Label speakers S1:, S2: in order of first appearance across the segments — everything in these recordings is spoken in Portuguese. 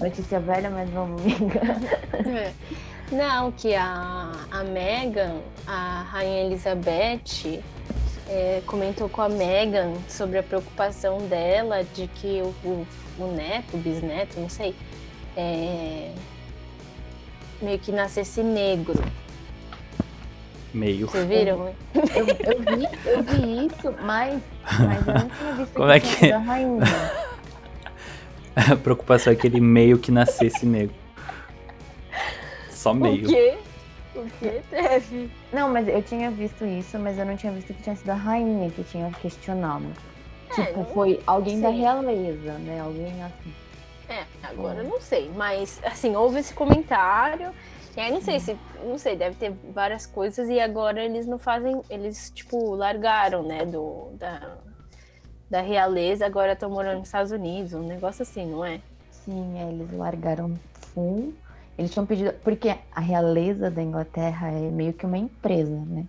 S1: Notícia velha, mas vamos vingar.
S2: É. Não, que a, a Meghan, a Rainha Elizabeth, é, comentou com a Meghan sobre a preocupação dela de que o, o, o neto, o bisneto, não sei, é, meio que nascesse negro.
S3: Meio.
S2: Vocês viram?
S1: Eu, eu vi, eu vi isso, mas, mas eu não tinha visto
S3: Como é que-
S1: sido a rainha.
S3: A preocupação é aquele meio que nascesse negro. Só meio.
S2: O quê? O quê teve?
S1: Não, mas eu tinha visto isso, mas eu não tinha visto que tinha sido a rainha que tinha questionado. tipo,
S2: É, não
S1: foi alguém da
S2: sei.
S1: realeza, né? Alguém assim.
S2: É, agora eu não sei, mas assim, houve esse comentário. E aí não sei se, não sei, deve ter várias coisas e agora eles não fazem, eles tipo largaram, né, do da, da realeza, agora estão morando nos Estados Unidos, um negócio assim, não é?
S1: Sim, é, eles largaram full. Eles tinham pedido. Porque a realeza da Inglaterra é meio que uma empresa, né?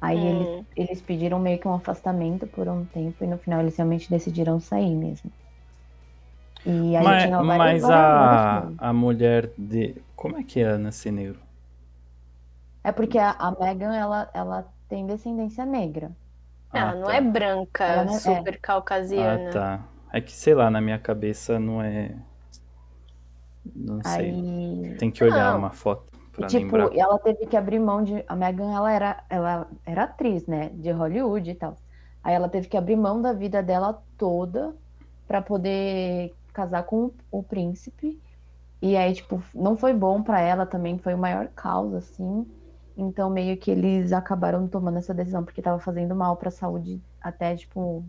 S1: Aí eles,
S2: Hum.
S1: eles pediram meio que um afastamento por um tempo e no final eles realmente decidiram sair mesmo. E aí
S3: Mas,
S1: tinha vários
S3: mas a, a mulher de. Como é que é nascer negro?
S1: É porque a, a Meghan, ela, ela tem descendência negra.
S2: Ela
S3: Ah,
S2: não
S3: tá.
S2: é branca,
S1: Ela não é-
S2: super caucasiana.
S3: Ah, tá. É que, sei lá, na minha cabeça não é. Não sei.
S1: Aí
S3: Tem que olhar
S2: Não.
S3: uma foto
S1: E,
S3: pra
S1: tipo,
S3: lembrar.
S1: ela teve que abrir mão de. A Megan, ela era, ela era atriz, né? De Hollywood e tal. Aí ela teve que abrir mão da vida dela toda pra poder casar com o príncipe. E aí, tipo, não foi bom pra ela também, foi o maior caos, assim. Então, meio que eles acabaram tomando essa decisão, porque tava fazendo mal pra saúde, até, tipo,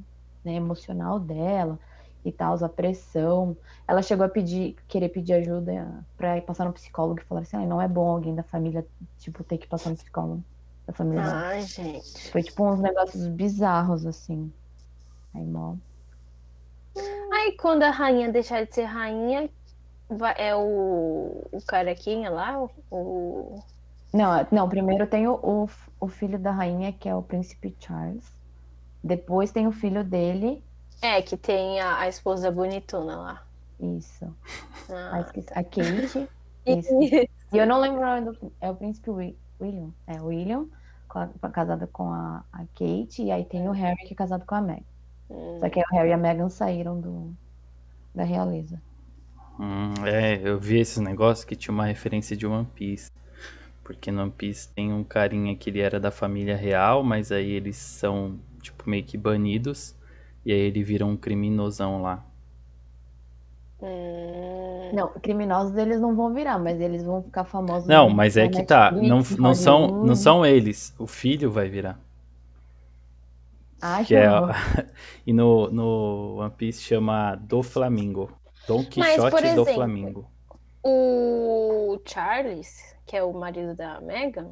S1: né, emocional dela e tal, a pressão. Ela chegou a pedir, querer pedir ajuda pra ir passar no psicólogo e falar assim, ah, não é bom alguém da família, tipo, ter que passar no psicólogo da família dela.
S2: Ai, gente.
S1: Foi tipo uns negócios bizarros, assim. Aí, mó.
S2: Aí quando a rainha deixar de ser rainha, vai- é o, o carequinha lá, o.
S1: Não, não, primeiro tem o, o, o filho da rainha, que é o príncipe Charles. Depois tem o filho dele,
S2: É, que tem a, a esposa bonitona lá.
S1: isso.
S2: Ah.
S1: A, a Kate. Isso.
S2: Isso.
S1: E eu não lembro o nome do. É o príncipe Wi- William. É, o William, casado com a, a Kate. E aí tem o Harry, que é casado com a Meghan.
S2: Hum.
S1: Só que aí o Harry e a Meghan saíram do, da realeza.
S3: Hum, é, eu vi esses negócios que tinha uma referência de One Piece. Porque no One Piece tem um carinha que ele era da família real, mas aí eles são, tipo, meio que banidos. E aí ele vira um criminosão lá.
S2: Hum.
S1: Não, criminosos eles não vão virar, mas eles vão ficar famosos.
S3: Não, mas é que tá. Não, não, são, não são eles. O filho vai virar.
S1: Ah,
S3: Que é, e no, no One Piece chama Do Flamingo. Don
S2: Mas,
S3: Quixote do
S2: exemplo,
S3: Flamingo.
S2: O Charles, que é o marido da Meghan,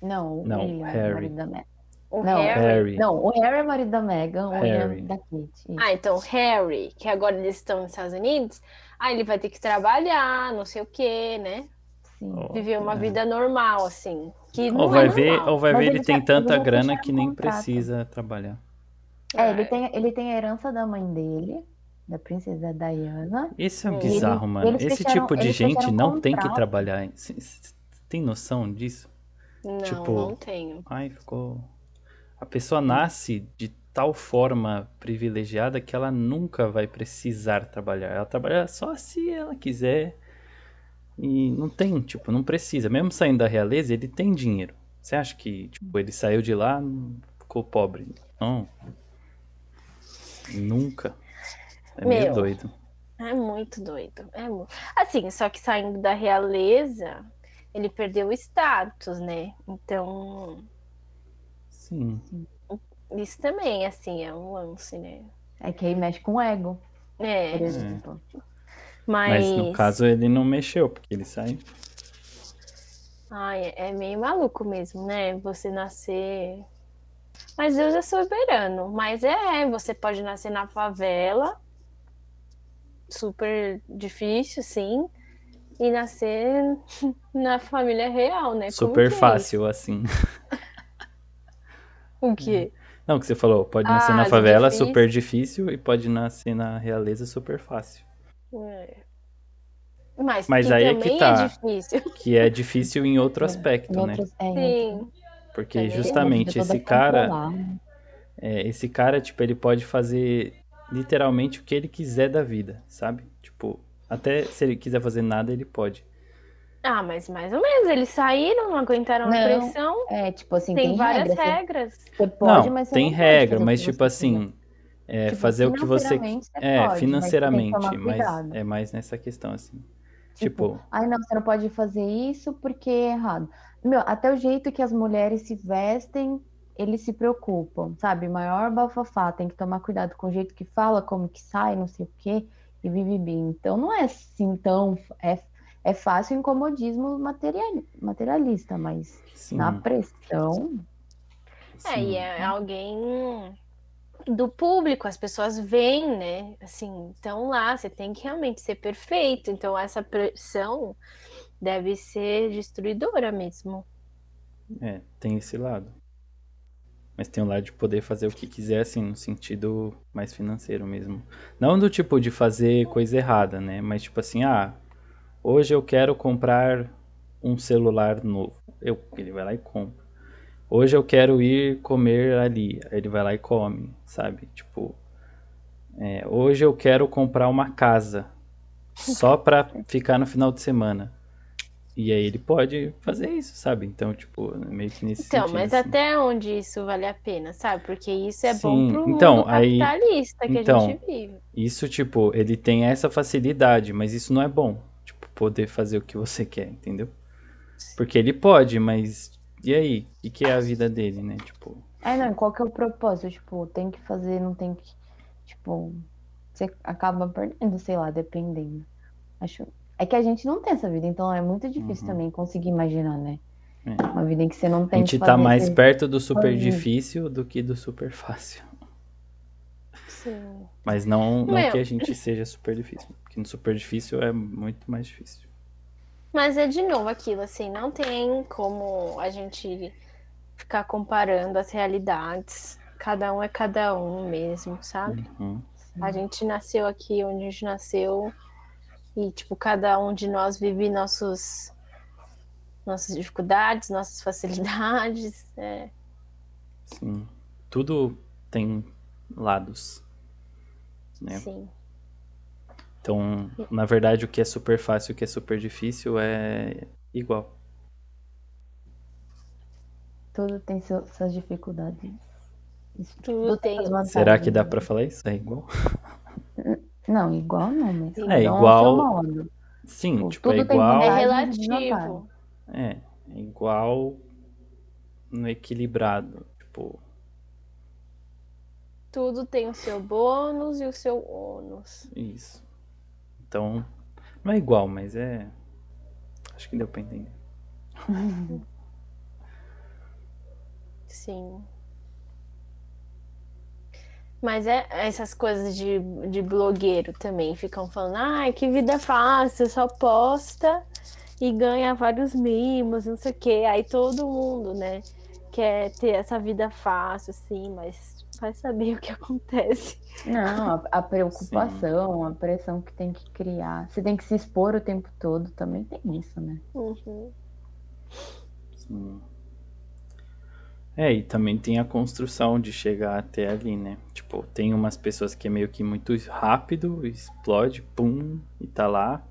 S1: Não, o
S3: Não,
S1: William é
S3: Harry.
S1: o marido da Meghan.
S2: o
S1: Não,
S2: Harry.
S3: Harry.
S1: Não, o Harry é marido da Meghan, o
S3: Harry.
S1: da Kate. isso.
S2: Ah, então Harry, que agora eles estão nos Estados Unidos, aí ele vai ter que trabalhar, não sei o quê, né?
S1: Sim.
S3: Ó,
S2: Viver uma
S3: é.
S2: vida normal, assim. Que
S3: Ou
S2: não
S3: vai
S2: é
S3: ver,
S2: normal.
S3: ou vai
S1: Mas
S3: ver ele
S1: eles
S3: tem
S1: já-
S3: tanta grana que nem
S1: contrato.
S3: precisa trabalhar.
S1: É, ele
S2: Ah,
S1: tem, ele tem a herança da mãe dele, da princesa Diana.
S3: Esse é
S2: E
S3: bizarro,
S1: eles-
S3: mano.
S1: eles
S3: Esse
S1: fecharam-
S3: tipo de gente não tem que trabalhar. Tem noção disso?
S2: Não,
S3: tipo-
S2: não tenho.
S3: Ai, ficou. A pessoa nasce de tal forma privilegiada que ela nunca vai precisar trabalhar. Ela trabalha só se ela quiser. E não tem, tipo, não precisa. Mesmo saindo da realeza, ele tem dinheiro. Você acha que, tipo, ele saiu de lá, ficou pobre? Não. Nunca. É meio
S2: Meu.
S3: doido.
S2: É muito doido. É mu- Assim, só que saindo da realeza, ele perdeu o status, né? Então,
S3: Sim.
S2: isso também, assim, é um lance, né?
S1: É que aí mexe com o ego, por
S2: É,
S1: exemplo.
S2: mas...
S3: Mas no caso ele não mexeu, porque ele saiu.
S2: Ai, é meio maluco mesmo, né? Você nascer. Mas Deus é soberano. Mas é, você pode nascer na favela, super difícil, sim, e nascer na família real, né? Como
S3: Super
S2: é
S3: fácil, assim.
S2: O quê?
S3: Não, o que você falou, pode nascer
S2: Ah,
S3: na favela,
S2: difícil.
S3: super difícil, e pode nascer na realeza, super fácil.
S2: É. Mas,
S3: Mas
S2: que
S3: aí é que tá.
S2: é difícil.
S3: Que é difícil em outro aspecto,
S1: Em
S3: né?
S1: outros- é,
S2: Sim.
S3: Porque justamente esse cara, é, esse cara, tipo, ele pode fazer literalmente o que ele quiser da vida, sabe? Tipo, até se ele quiser fazer nada, ele pode.
S2: Ah, mas mais ou menos. Eles saíram, não aguentaram a
S1: Não,
S2: pressão.
S1: É, tipo assim,
S2: Tem,
S1: tem,
S2: várias
S1: regras. Você-
S2: regras.
S1: Você pode,
S3: não,
S1: mas você
S3: tem
S1: não
S3: regra, mas tipo assim, é,
S1: Tipo,
S3: fazer o que você
S1: você
S3: é
S1: pode, mas
S3: financeiramente, mas
S1: cuidado.
S3: é mais nessa questão assim.
S1: Tipo,
S3: Tipo,
S1: ai não, você não pode fazer isso porque é errado. Meu, até o jeito que as mulheres se vestem, eles se preocupam, sabe? Maior bafafá, tem que tomar cuidado com o jeito que fala, como que sai, não sei o quê, e bibibi. Então não é assim tão. É, é fácil o incomodismo material, materialista, mas
S3: sim,
S1: na pressão.
S2: É, e
S3: sim.
S2: é alguém do público, as pessoas veem, né? Assim, estão lá, você tem que realmente ser perfeito. Então, essa pressão deve ser destruidora mesmo.
S3: É, tem esse lado. Mas tem o lado de poder fazer o que quiser, assim, no sentido mais financeiro mesmo. Não do tipo de fazer coisa errada, né? Mas tipo assim, ah, hoje eu quero comprar um celular novo. Eu, ele vai lá e compra. Hoje eu quero ir comer ali. Ele vai lá e come, sabe? Tipo, é, hoje eu quero comprar uma casa só pra ficar no final de semana. E aí ele pode fazer isso, sabe? Então, tipo, meio que nesse
S2: Então,
S3: sentido.
S2: mas
S3: assim.
S2: até onde isso vale a pena, sabe? Porque isso é
S3: Sim,
S2: bom pro
S3: então,
S2: mundo
S3: aí-
S2: capitalista que a
S3: então,
S2: gente vive.
S3: Isso, tipo, ele tem essa facilidade, mas isso não é bom. Tipo, poder fazer o que você quer, entendeu? Porque ele pode, mas e aí? O que, que é a vida dele, né? Tipo,
S1: É, não, qual que é o propósito? Tipo, tem que fazer, não tem que. Tipo, você acaba perdendo, sei lá, dependendo. Acho. É que a gente não tem essa vida, então é muito difícil
S3: Uhum.
S1: também conseguir imaginar, né?
S3: É.
S1: Uma vida em que você não
S3: a
S1: tem que
S3: gente tá mais perto do super difícil do que do super fácil.
S2: Sim.
S3: Mas não, não
S2: Meu.
S3: que a gente seja super difícil. Porque no super difícil é muito mais difícil.
S2: Mas é de novo aquilo, assim, não tem como a gente ficar comparando as realidades. Cada um é cada um mesmo, sabe?
S3: Uhum.
S2: A gente nasceu aqui onde a gente nasceu e, tipo, cada um de nós vive nossos, nossas dificuldades, nossas facilidades. É,
S3: Sim. Tudo tem lados. né?
S2: sim.
S3: Então, na verdade, o que é super fácil e o que é super difícil é igual.
S1: Tudo tem seu- suas dificuldades. Isso,
S2: Tudo tem-
S3: Será que dá pra falar isso? É igual?
S1: Não, igual não, mas.
S2: É
S1: um ao
S3: igual-. Sim,
S1: Tipo,
S3: tipo, é igual.
S2: É relativo.
S3: É, é igual no equilibrado. Tipo,
S2: Tudo tem o seu bônus e o seu ônus.
S3: isso. Então, não é igual, mas é. Acho que deu pra entender.
S2: Sim. Mas é essas coisas de, de blogueiro também ficam falando, ai, que vida fácil, só posta e ganha vários mimos, não sei o quê. Aí todo mundo, né, quer ter essa vida fácil, assim, mas vai saber o que acontece.
S1: Não, a, a preocupação, a pressão que tem que criar. Você tem que se expor o tempo todo, também tem isso, né?
S2: Uhum.
S3: Sim. É, e também tem a construção de chegar até ali, né? Tipo, tem umas pessoas que é meio que muito rápido, explode, pum, e tá lá.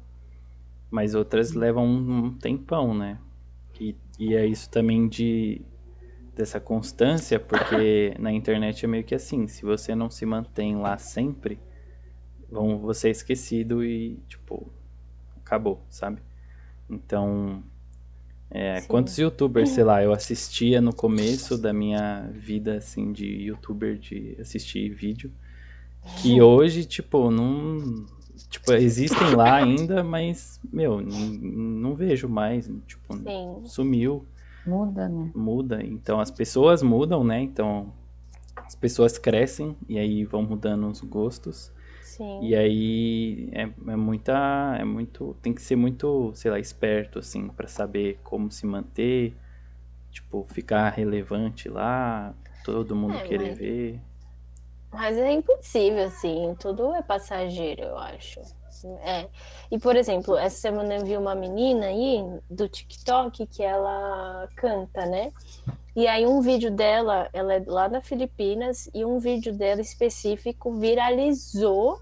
S3: Mas outras levam um, tempão, né? E, e é isso também de dessa constância, porque na internet é meio que assim, se você não se mantém lá sempre, vão você é esquecido e, tipo, acabou, sabe? Então, é,
S2: Sim.
S3: quantos youtubers, sei lá, eu assistia no começo da minha vida, assim, de youtuber, de assistir vídeo, que hoje, tipo, não... Tipo, existem lá ainda, mas, meu, não vejo mais, tipo,
S2: Sim.
S3: sumiu,
S1: Muda, né?
S3: muda. Então, as pessoas mudam, né? Então, as pessoas crescem e aí vão mudando os gostos.
S2: Sim.
S3: E aí é, é muita, é muito, tem que ser muito, sei lá, esperto assim pra saber como se manter, tipo, ficar relevante lá, todo mundo
S2: É,
S3: querer
S2: mas-
S3: ver.
S2: Mas é impossível, assim, tudo é passageiro, eu acho. É. E, por exemplo, essa semana eu vi uma menina aí do TikTok que ela canta, né? E aí um vídeo dela, ela é lá na Filipinas, e um vídeo dela específico viralizou.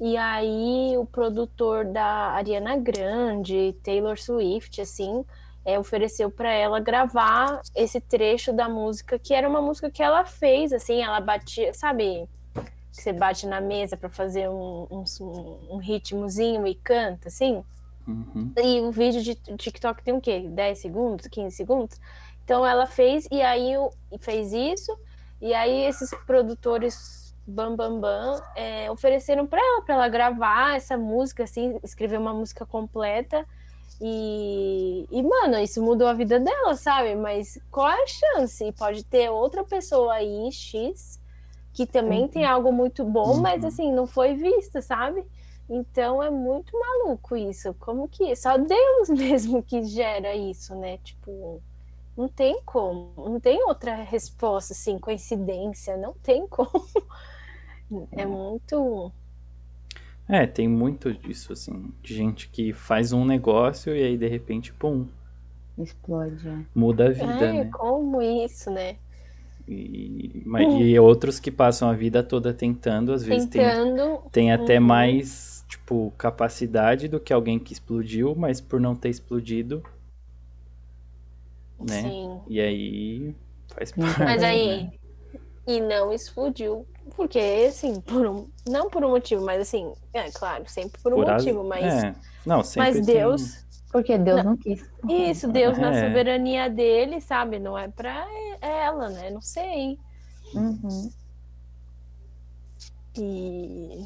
S2: E aí o produtor da Ariana Grande, Taylor Swift, assim, é, ofereceu para ela gravar esse trecho da música, que era uma música que ela fez, assim, ela batia, sabe? Você bate na mesa para fazer um, um, um, ritmozinho e canta, assim.
S3: Uhum.
S2: E o vídeo de TikTok tem o quê? 10 segundos, 15 segundos? Então ela fez, e aí fez isso, e aí esses produtores Bam Bam Bam é, ofereceram para ela, para ela gravar essa música, assim, escrever uma música completa. E, e, mano, isso mudou a vida dela, sabe? Mas qual é a chance? Pode ter outra pessoa aí, X, que também uhum. tem algo muito bom, uhum. mas assim, não foi vista, sabe? Então é muito maluco isso. Como que. Só Deus mesmo que gera isso, né? Tipo, não tem como, não tem outra resposta, assim, coincidência, não tem como. É muito.
S3: É, tem muito disso, assim, de gente que faz um negócio e aí de repente, pum.
S1: Explode. É.
S3: Muda a vida, é, né?
S2: Como isso, né?
S3: E, hum. e outros que passam a vida toda tentando, às vezes tentando. tem, tem até uhum. mais, tipo, capacidade do que alguém que explodiu, mas por não ter explodido, né? Sim. E aí faz parte.
S2: Mas aí né? E não explodiu, porque assim, por um, não por um motivo, mas assim, é claro, sempre por um por motivo, mas
S3: é. não, sempre
S2: mas Deus
S1: porque Deus não, não quis.
S2: Isso, Deus é. na soberania dele, sabe? Não é pra ela, né? Não sei.
S1: Uhum.
S2: E.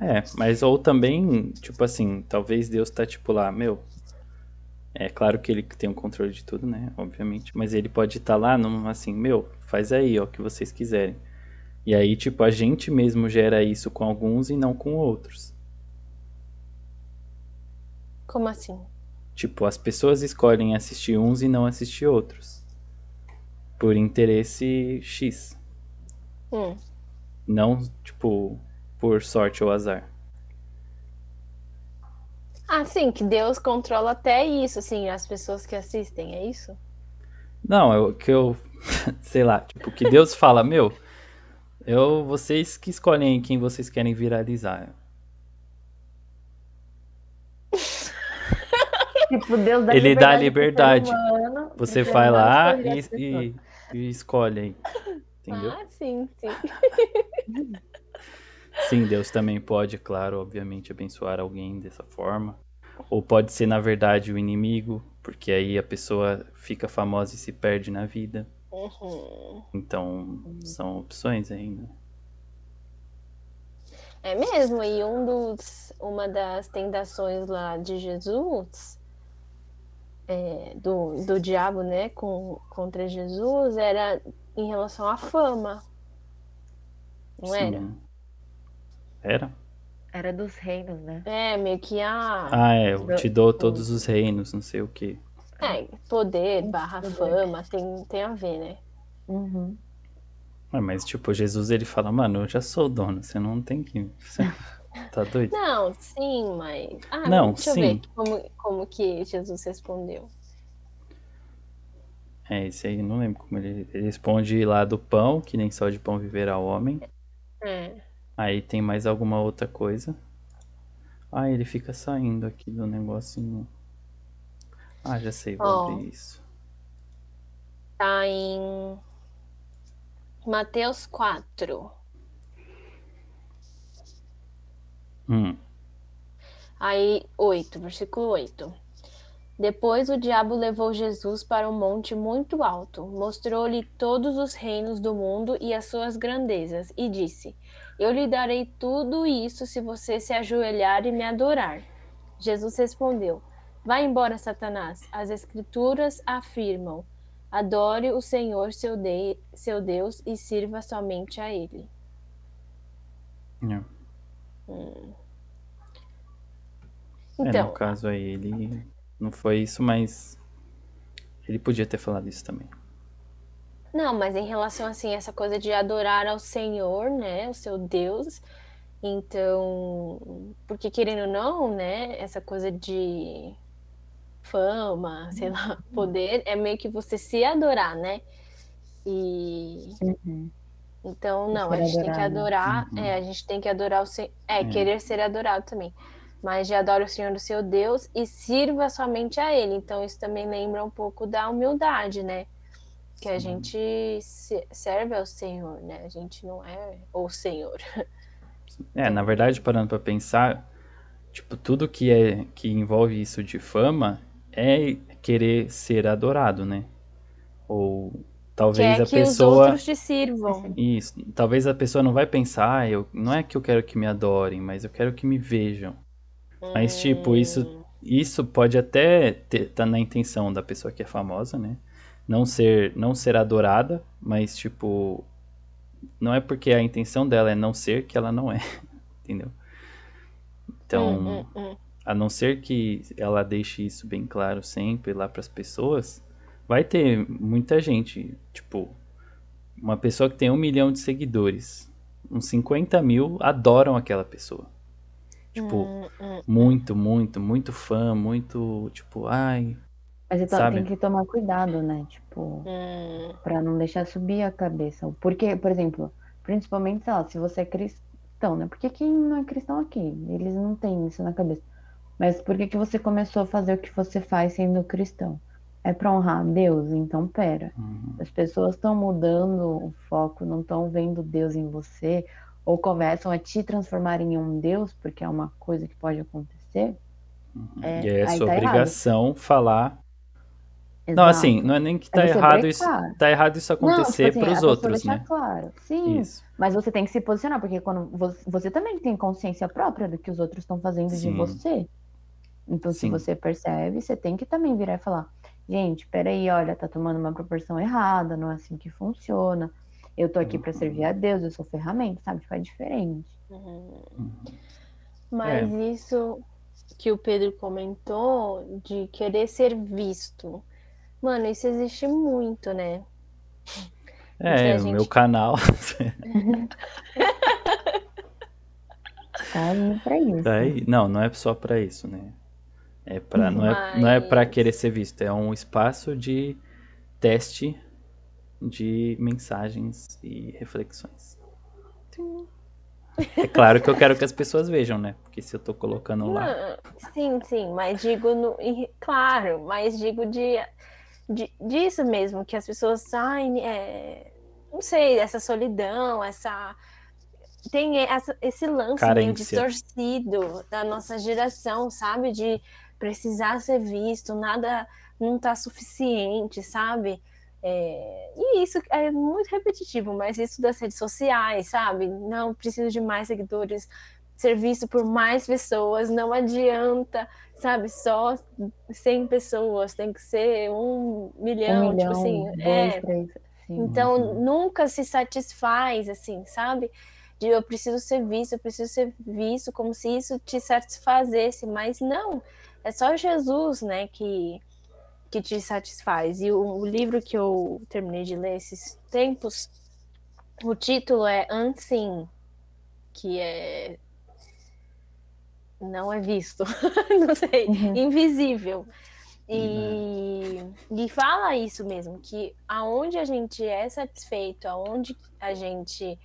S3: É, mas ou também, tipo assim, talvez Deus tá tipo lá, meu, é claro que ele tem o um controle de tudo, né? Obviamente. Mas ele pode estar tá lá num assim, meu, faz aí, ó, o que vocês quiserem. E aí, tipo, a gente mesmo gera isso com alguns e não com outros.
S2: Como assim?
S3: Tipo, as pessoas escolhem assistir uns e não assistir outros. Por interesse X.
S2: Hum.
S3: Não, tipo, por sorte ou azar.
S2: Ah, sim, que Deus controla até isso, assim, as pessoas que assistem, é isso?
S3: Não, é o que eu. sei lá, tipo, que Deus fala, meu, eu, vocês que escolhem quem vocês querem viralizar.
S1: tipo, Deus dá
S3: Ele dá liberdade. Humano, você vai lá e, e, e, escolhe. Entendeu?
S2: Ah, sim, sim.
S3: Sim, Deus também pode, claro, obviamente, abençoar alguém dessa forma. Ou pode ser, na verdade, o inimigo, porque aí a pessoa fica famosa e se perde na vida.
S2: Uhum.
S3: Então, são opções ainda.
S2: É mesmo, e um dos, uma das tentações lá de Jesus, é, do, do diabo, né, com, contra Jesus, era em relação à fama. Não Sim. era?
S3: Era?
S1: Era dos reinos, né?
S2: É, meio que a.
S3: Ah, é, eu te dou todos os reinos, não sei o que.
S2: É, poder barra fama tem, tem a ver, né?
S1: Uhum.
S3: É, mas, tipo, Jesus ele fala, mano, eu já sou dono, você não tem que. Você tá doido?
S2: Não, sim, mas. Ah,
S3: não,
S2: deixa
S3: sim.
S2: eu ver como, como que Jesus respondeu.
S3: É, esse aí não lembro como ele, ele responde lá do pão, que nem só de pão viverá o homem.
S2: É.
S3: Aí tem mais alguma outra coisa. Ah, ele fica saindo aqui do negocinho. Ah, já sei, vou oh, abrir isso.
S2: Tá em Mateus 4.
S3: Hum.
S2: Aí, 8, versículo 8. Depois o diabo levou Jesus para um monte muito alto, mostrou-lhe todos os reinos do mundo e as suas grandezas, e disse: Eu lhe darei tudo isso se você se ajoelhar e me adorar. Jesus respondeu: Vá embora, Satanás. As Escrituras afirmam: Adore o Senhor, seu, de seu Deus, e sirva somente a Ele.
S3: Não.
S2: Hum.
S3: Então, é, no então, caso aí, ele não foi isso, mas ele podia ter falado isso também.
S2: Não, mas em relação assim, essa coisa de adorar ao Senhor, né, o seu Deus, então, porque querendo ou não, né, essa coisa de fama, sei lá, uhum. poder, é meio que você se adorar, né? E uhum. então não, a gente tem que adorar, uhum. é, a gente tem que adorar o Senhor, é, é, querer ser adorado também. Mas de adora o Senhor, o seu Deus, e sirva somente a Ele. Então, isso também lembra um pouco da humildade, né? Que a gente serve ao Senhor, né? A gente não é o Senhor.
S3: É, na verdade, parando para pensar, tipo, tudo que é que envolve isso de fama é querer ser adorado, né? Ou talvez
S2: Quer
S3: a
S2: que
S3: pessoa
S2: os outros te sirvam.
S3: Isso, talvez a pessoa não vai pensar, ah, eu não é que eu quero que me adorem, mas eu quero que me vejam. Mas tipo, isso isso pode até estar tá na intenção da pessoa que é famosa, né? Não ser não ser adorada, mas tipo não é porque a intenção dela é não ser que ela não é, entendeu? Então, hum, hum, hum. a não ser que ela deixe isso bem claro sempre lá para as pessoas, vai ter muita gente, tipo, uma pessoa que tem um milhão de seguidores, uns 50 mil adoram aquela pessoa. Tipo, hum, hum, muito, muito, muito fã, muito, tipo, ai,
S1: mas então Sabe? tem que tomar cuidado, né? Tipo, hum. pra não deixar subir a cabeça. Porque, por exemplo, principalmente, sei lá, se você é cristão, né? Porque quem não é cristão aqui, eles não têm isso na cabeça. Mas por que, que você começou a fazer o que você faz sendo cristão? É para honrar Deus? Então, pera. Uhum. As pessoas estão mudando o foco, não estão vendo Deus em você, ou começam a te transformar em um Deus, porque é uma coisa que pode acontecer.
S3: Uhum. É, e é sua tá obrigação errado. falar Exato. Não, assim, não é nem que tá é errado isso, tá errado isso acontecer para os tipo assim, outros, né?
S1: claro. Sim. Isso. Mas você tem que se posicionar, porque quando você, você também tem consciência própria do que os outros estão fazendo Sim. de você. Então, Sim. se você percebe, você tem que também virar e falar: gente, peraí, olha, tá tomando uma proporção errada, não é assim que funciona. Eu tô aqui para servir a Deus, eu sou ferramenta, sabe? Tipo, é diferente.
S2: Uhum. Mas é. isso que o Pedro comentou de querer ser visto Mano, isso existe muito, né?
S3: É, o gente... meu canal.
S1: tá aí pra isso.
S3: Tá aí. Não, não é só pra isso, né? É pra, não, é, não é pra querer ser visto, é um espaço de teste de mensagens e reflexões. É claro que eu quero que as pessoas vejam, né? Porque se eu tô colocando lá.
S2: sim, sim, mas digo no. Claro, mas digo de de, disso mesmo, que as pessoas saem, é, não sei, essa solidão, essa. Tem essa, esse lance meio distorcido da nossa geração, sabe? De precisar ser visto, nada não tá suficiente, sabe? É, e isso é muito repetitivo, mas isso das redes sociais, sabe? Não preciso de mais seguidores, ser visto por mais pessoas, não adianta, sabe, só 100 pessoas, tem que ser um milhão, um tipo milhão tipo assim, dois, é. Três, então uhum. nunca se satisfaz assim, sabe? De eu preciso ser visto, eu preciso ser visto, como se isso te satisfazesse, mas não, é só Jesus, né, que que te satisfaz. E o, o livro que eu terminei de ler esses tempos, o título é Unseen, que é não é visto, não sei, uhum. invisível. E, uhum. e fala isso mesmo, que aonde a gente é satisfeito, aonde a gente.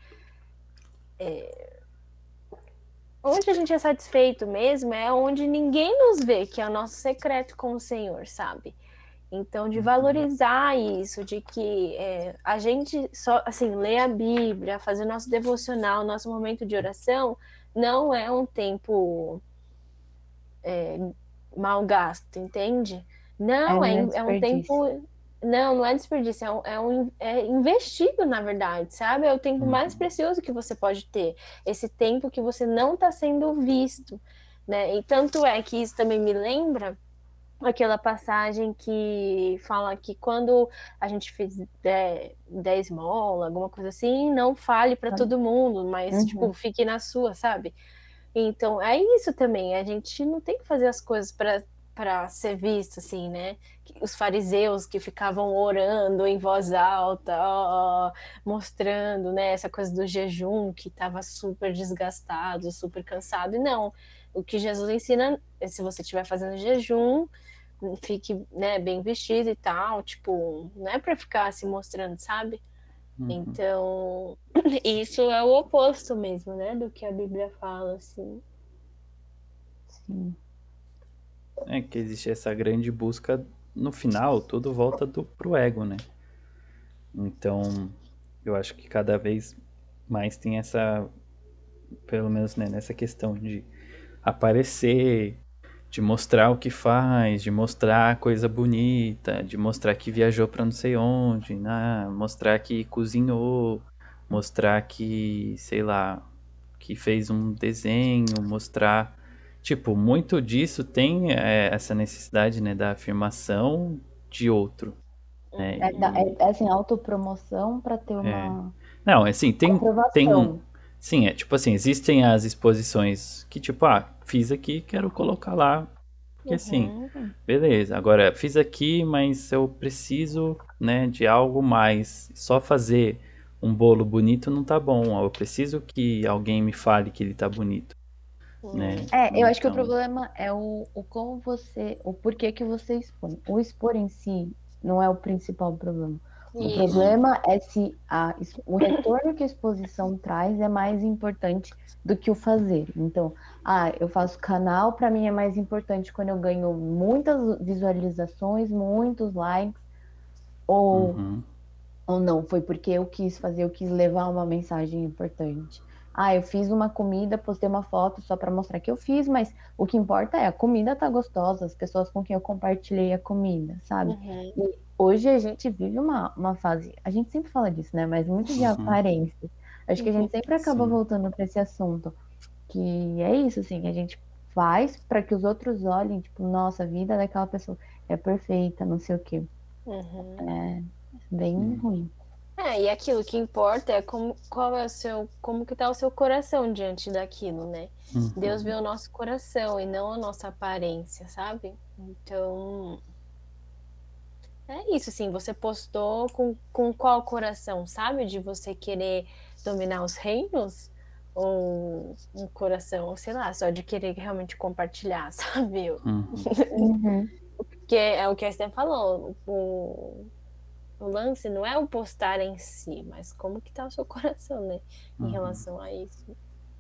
S2: É, onde a gente é satisfeito mesmo é onde ninguém nos vê, que é o nosso secreto com o Senhor, sabe? Então, de uhum. valorizar isso, de que é, a gente só, assim, ler a Bíblia, fazer nosso devocional, nosso momento de oração, não é um tempo é, mal gasto, entende? Não, é, é, é um tempo. Não, não é desperdício, é, um, é, um, é investido, na verdade, sabe? É o tempo uhum. mais precioso que você pode ter. Esse tempo que você não está sendo visto, né? E tanto é que isso também me lembra aquela passagem que fala que quando a gente fez 10 esmola, alguma coisa assim, não fale para todo mundo, mas uhum. tipo, fique na sua, sabe? Então, é isso também, a gente não tem que fazer as coisas para para ser visto, assim, né? Os fariseus que ficavam orando em voz alta, ó, mostrando, né, essa coisa do jejum que estava super desgastado, super cansado. E não, o que Jesus ensina é se você estiver fazendo jejum, fique, né, bem vestido e tal, tipo, não é para ficar se mostrando, sabe? Uhum. Então, isso é o oposto mesmo, né, do que a Bíblia fala, assim.
S1: Sim.
S3: É que existe essa grande busca, no final, tudo volta do, pro ego, né? Então, eu acho que cada vez mais tem essa, pelo menos né, nessa questão de aparecer, de mostrar o que faz, de mostrar coisa bonita, de mostrar que viajou para não sei onde, né? mostrar que cozinhou, mostrar que, sei lá, que fez um desenho, mostrar Tipo, muito disso tem é, essa necessidade, né, da afirmação de outro. Né?
S1: É, é, é assim, autopromoção para ter uma. É.
S3: Não, assim, tem. tem Sim, é tipo assim, existem as exposições que, tipo, ah, fiz aqui, quero colocar lá. Porque assim, uhum. assim, beleza. Agora, fiz aqui, mas eu preciso, né, de algo mais. Só fazer um bolo bonito não tá bom. Eu preciso que alguém me fale que ele tá bonito. Né?
S1: É, eu então... acho que o então problema é o, o como você, o porquê que você expõe. O expor em si não é o principal problema. O problema é se a, o retorno que a exposição traz é mais importante do que o fazer. Então, ah, eu faço canal, para mim é mais importante quando eu ganho muitas visualizações, muitos likes, ou, uhum. ou não, foi porque eu quis fazer, eu quis levar uma mensagem importante. Ah, eu fiz uma comida, postei uma foto só para mostrar que eu fiz, mas o que importa é a comida tá gostosa, as pessoas com quem eu compartilhei a comida, sabe? Uhum. E hoje a gente vive uma, uma fase, a gente sempre fala disso, né? Mas muito de uhum. aparência. Acho que a gente sempre acaba Sim. voltando para esse assunto, que é isso, assim, a gente faz para que os outros olhem, tipo, nossa, a vida daquela pessoa é perfeita, não sei o quê. Uhum. É bem Sim. ruim.
S2: É, e aquilo que importa é como, qual é o seu, como que tá o seu coração diante daquilo, né? Uhum. Deus vê o nosso coração e não a nossa aparência, sabe? Então, é isso, assim, você postou com, com qual coração, sabe? De você querer dominar os reinos? Ou um coração, sei lá, só de querer realmente compartilhar, sabe? Uhum. uhum. Porque é o que a Esther falou, o, o lance não é o postar em si, mas como que tá o seu coração, né? Em uhum. relação a isso.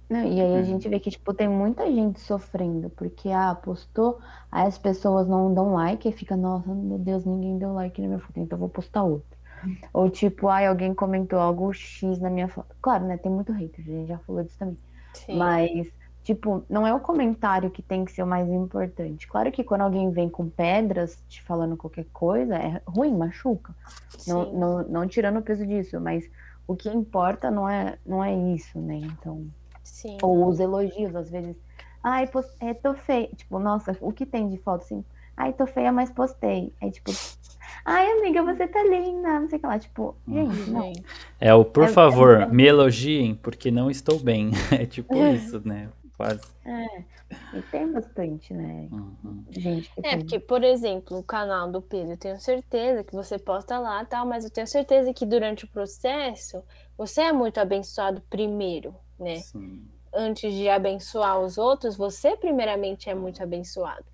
S1: Não, e aí a uhum. gente vê que, tipo, tem muita gente sofrendo, porque, ah, postou, aí as pessoas não dão like e fica, nossa, meu Deus, ninguém deu like na minha foto, então eu vou postar outra. Ou tipo, ai, alguém comentou algo X na minha foto. Claro, né, tem muito hater, a gente já falou disso também. Sim. Mas Tipo, não é o comentário que tem que ser o mais importante. Claro que quando alguém vem com pedras te falando qualquer coisa, é ruim, machuca. Não, não, não, tirando o peso disso, mas o que importa não é, não é isso, né? Então. Sim. Ou os elogios, às vezes. Ai, é, tô feia. Tipo, nossa, o que tem de foto assim? Ai, tô feia, mas postei. Aí, tipo, ai, amiga, você tá linda. Não sei o que lá. Tipo, gente, não.
S3: É o por é, favor, é... me elogiem, porque não estou bem. É tipo isso, né? quase.
S1: É, e tem bastante, né? Uhum. Gente
S2: é, tem. porque, por exemplo, o canal do Pedro, eu tenho certeza que você posta lá tal, mas eu tenho certeza que durante o processo você é muito abençoado primeiro, né? Sim. Antes de abençoar os outros, você primeiramente é muito abençoado.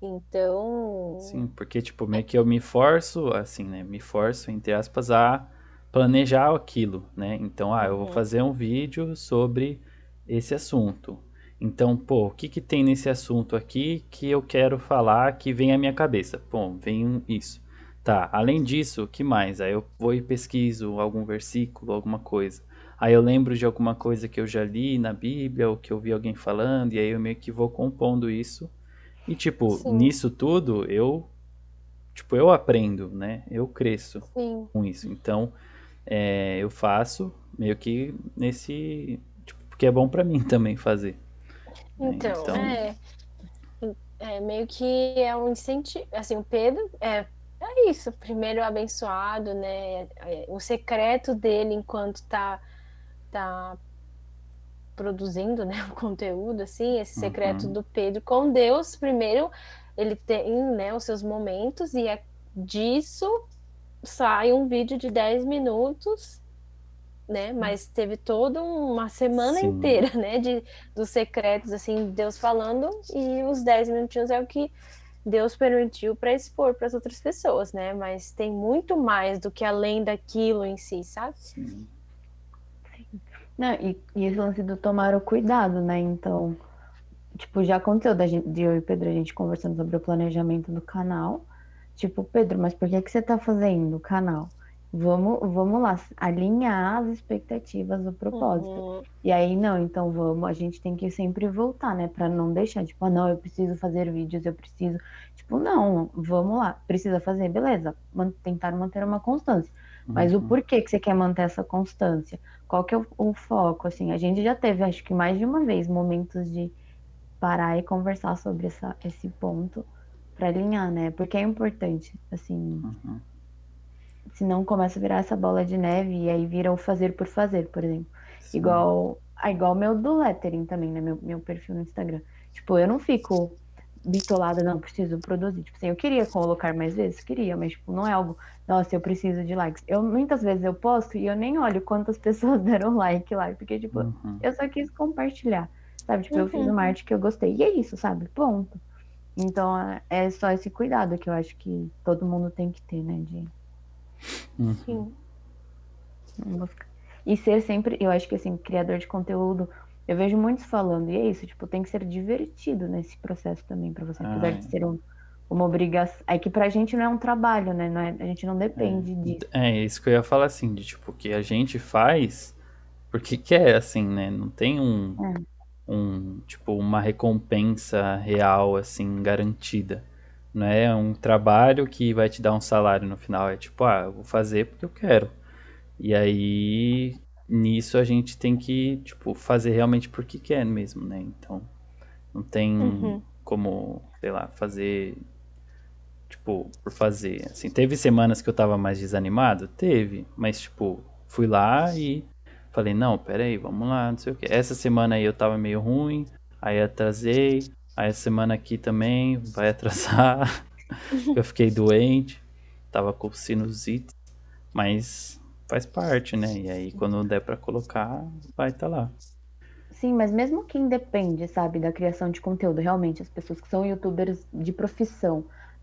S2: Então.
S3: Sim, porque, tipo, meio que eu me forço, assim, né? Me forço, entre aspas, a planejar aquilo, né? Então, ah, eu vou uhum. fazer um vídeo sobre esse assunto. Então, pô, o que, que tem nesse assunto aqui que eu quero falar que vem à minha cabeça? Pô, vem isso. Tá, além disso, o que mais? Aí eu vou e pesquiso algum versículo, alguma coisa. Aí eu lembro de alguma coisa que eu já li na Bíblia ou que eu vi alguém falando, e aí eu meio que vou compondo isso. E, tipo, Sim. nisso tudo, eu. Tipo, eu aprendo, né? Eu cresço Sim. com isso. Então, é, eu faço meio que nesse. Tipo, porque é bom para mim também fazer.
S2: Então, então... É, é meio que é um incentivo. Assim, o Pedro é, é isso. Primeiro abençoado, né? É, o secreto dele enquanto tá, tá produzindo né, o conteúdo, assim, esse secreto uhum. do Pedro com Deus, primeiro ele tem né, os seus momentos e é disso sai um vídeo de 10 minutos, né? Mas teve toda uma semana Sim. inteira, né? De, dos secretos, assim, Deus falando, e os 10 minutinhos é o que Deus permitiu para expor para as outras pessoas, né? Mas tem muito mais do que além daquilo em si, sabe? Sim.
S1: Não, e, e esse lance do tomar o cuidado, né? Então, tipo, já aconteceu da gente, de eu e o Pedro a gente conversando sobre o planejamento do canal. Tipo, Pedro, mas por que, que você tá fazendo o canal? Vamos, vamos lá, alinhar as expectativas do propósito. Uhum. E aí, não, então vamos, a gente tem que sempre voltar, né? Pra não deixar, tipo, ah, não, eu preciso fazer vídeos, eu preciso. Tipo, não, vamos lá, precisa fazer, beleza, tentar manter uma constância. Mas uhum. o porquê que você quer manter essa constância? Qual que é o, o, foco? Assim, a gente já teve, acho que mais de uma vez, momentos de parar e conversar sobre essa, esse ponto para alinhar, né? Porque é importante, assim. Uhum. Senão começa a virar essa bola de neve e aí vira o fazer por fazer, por exemplo. Sim. Igual ah, igual meu do lettering também, né? Meu, meu perfil no Instagram. Tipo, eu não fico bitolada, não, preciso produzir. Tipo assim, eu queria colocar mais vezes, queria, mas tipo, não é algo, nossa, eu preciso de likes. Eu muitas vezes eu posto e eu nem olho quantas pessoas deram like lá, porque tipo, uhum. eu só quis compartilhar, sabe? Tipo, uhum. eu fiz uma uhum. arte que eu gostei. E é isso, sabe? Ponto. Então é só esse cuidado que eu acho que todo mundo tem que ter, né? De...
S2: Uhum. Sim.
S1: E ser sempre, eu acho que assim, criador de conteúdo, eu vejo muitos falando, e é isso, tipo, tem que ser divertido nesse processo também para você, apesar de ser um, uma obrigação. É que pra gente não é um trabalho, né? Não é, a gente não depende
S3: é,
S1: disso.
S3: É, isso que eu ia falar assim, de tipo, que a gente faz porque quer, assim, né? Não tem um. É um tipo uma recompensa real assim garantida. Não é um trabalho que vai te dar um salário no final, é tipo, ah, eu vou fazer porque eu quero. E aí nisso a gente tem que, tipo, fazer realmente porque quer mesmo, né? Então, não tem uhum. como, sei lá, fazer tipo, por fazer. Assim, teve semanas que eu tava mais desanimado? Teve, mas tipo, fui lá e Falei, não, peraí, vamos lá, não sei o que. Essa semana aí eu tava meio ruim, aí atrasei. Aí essa semana aqui também vai atrasar. eu fiquei doente, tava com sinusite, mas faz parte, né? E aí quando der para colocar, vai estar tá lá.
S1: Sim, mas mesmo quem depende, sabe, da criação de conteúdo, realmente, as pessoas que são youtubers de profissão,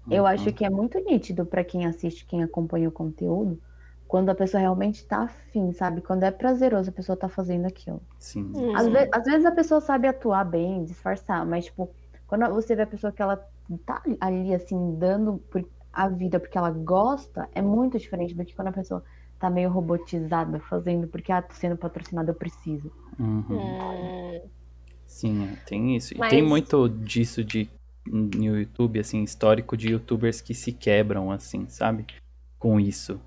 S1: uhum. eu acho que é muito nítido para quem assiste, quem acompanha o conteúdo, quando a pessoa realmente tá afim, sabe? Quando é prazeroso a pessoa tá fazendo aquilo.
S3: Sim.
S1: Às, ve às, vezes a pessoa sabe atuar bem, disfarçar, mas, tipo, quando você vê a pessoa que ela tá ali, assim, dando a vida porque ela gosta, é muito diferente do que quando a pessoa tá meio robotizada, fazendo porque, ah, tô sendo patrocinada, eu preciso.
S3: Uhum. Hum. Sim, é, tem isso. Mas... E tem muito disso de no YouTube, assim, histórico de youtubers que se quebram, assim, sabe? Com isso.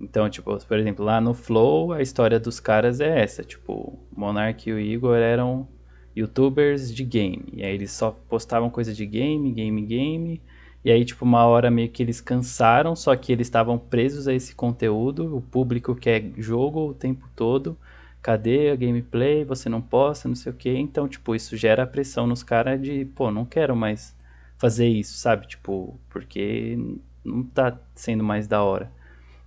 S3: Então, tipo, por exemplo, lá no Flow, a história dos caras é essa. Tipo, o Monark e o Igor eram youtubers de game. E aí eles só postavam coisa de game, game, game. E aí, tipo, uma hora meio que eles cansaram, só que eles estavam presos a esse conteúdo. O público quer jogo o tempo todo. Cadê a gameplay? Você não posta, não sei o quê. Então, tipo, isso gera pressão nos caras de, pô, não quero mais fazer isso, sabe? Tipo, porque não tá sendo mais da hora.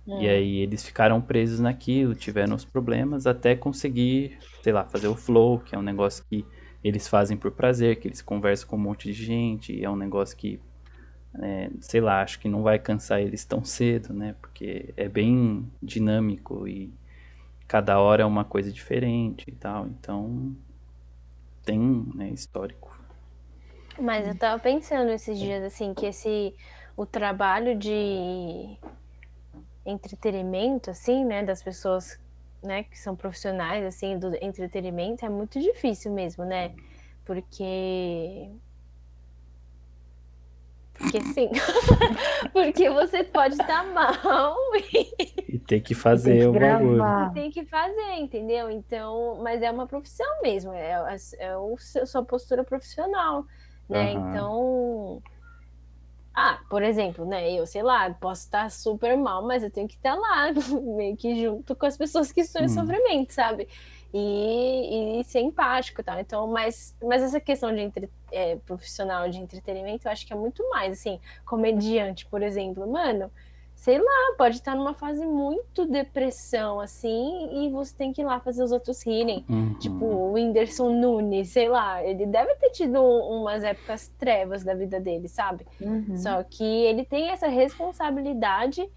S3: É. E aí eles ficaram presos naquilo, tiveram os problemas até conseguir, sei lá, fazer o flow, que é um negócio que eles fazem por prazer, que eles conversam com um monte de gente, é um negócio que, é, sei lá, acho que não vai cansar eles tão cedo, né? Porque é bem dinâmico e cada hora é uma coisa diferente e tal, então tem, né, histórico.
S2: Mas eu tava pensando esses dias, assim, que esse, o trabalho de entretenimento, assim, né, das pessoas, né, que são profissionais, assim, do entretenimento, é muito difícil mesmo, né? Porque porque sim. Porque você pode estar mal
S3: e, e ter que fazer o bagulho.
S2: Tem que fazer, entendeu? Então, mas é uma profissão mesmo, é, é, é a sua postura profissional, né? Uhum. Então, ah, por exemplo, né? Eu, sei lá, posso estar super mal, mas eu tenho que estar lá, meio que junto com as pessoas que estão em sofrimento, sabe? E, e ser empático, tá? Então, mas, mas essa questão de entre, é, profissional de entretenimento, eu acho que é muito mais, assim, comediante, por exemplo, mano, sei lá, pode estar numa fase muito depressão, assim, e você tem que ir lá fazer os outros rirem.
S3: Uhum.
S2: Tipo, o Whindersson Nunes, sei lá, ele deve ter tido umas épocas trevas da vida dele, sabe?
S1: Uhum.
S2: Só que ele tem essa responsabilidade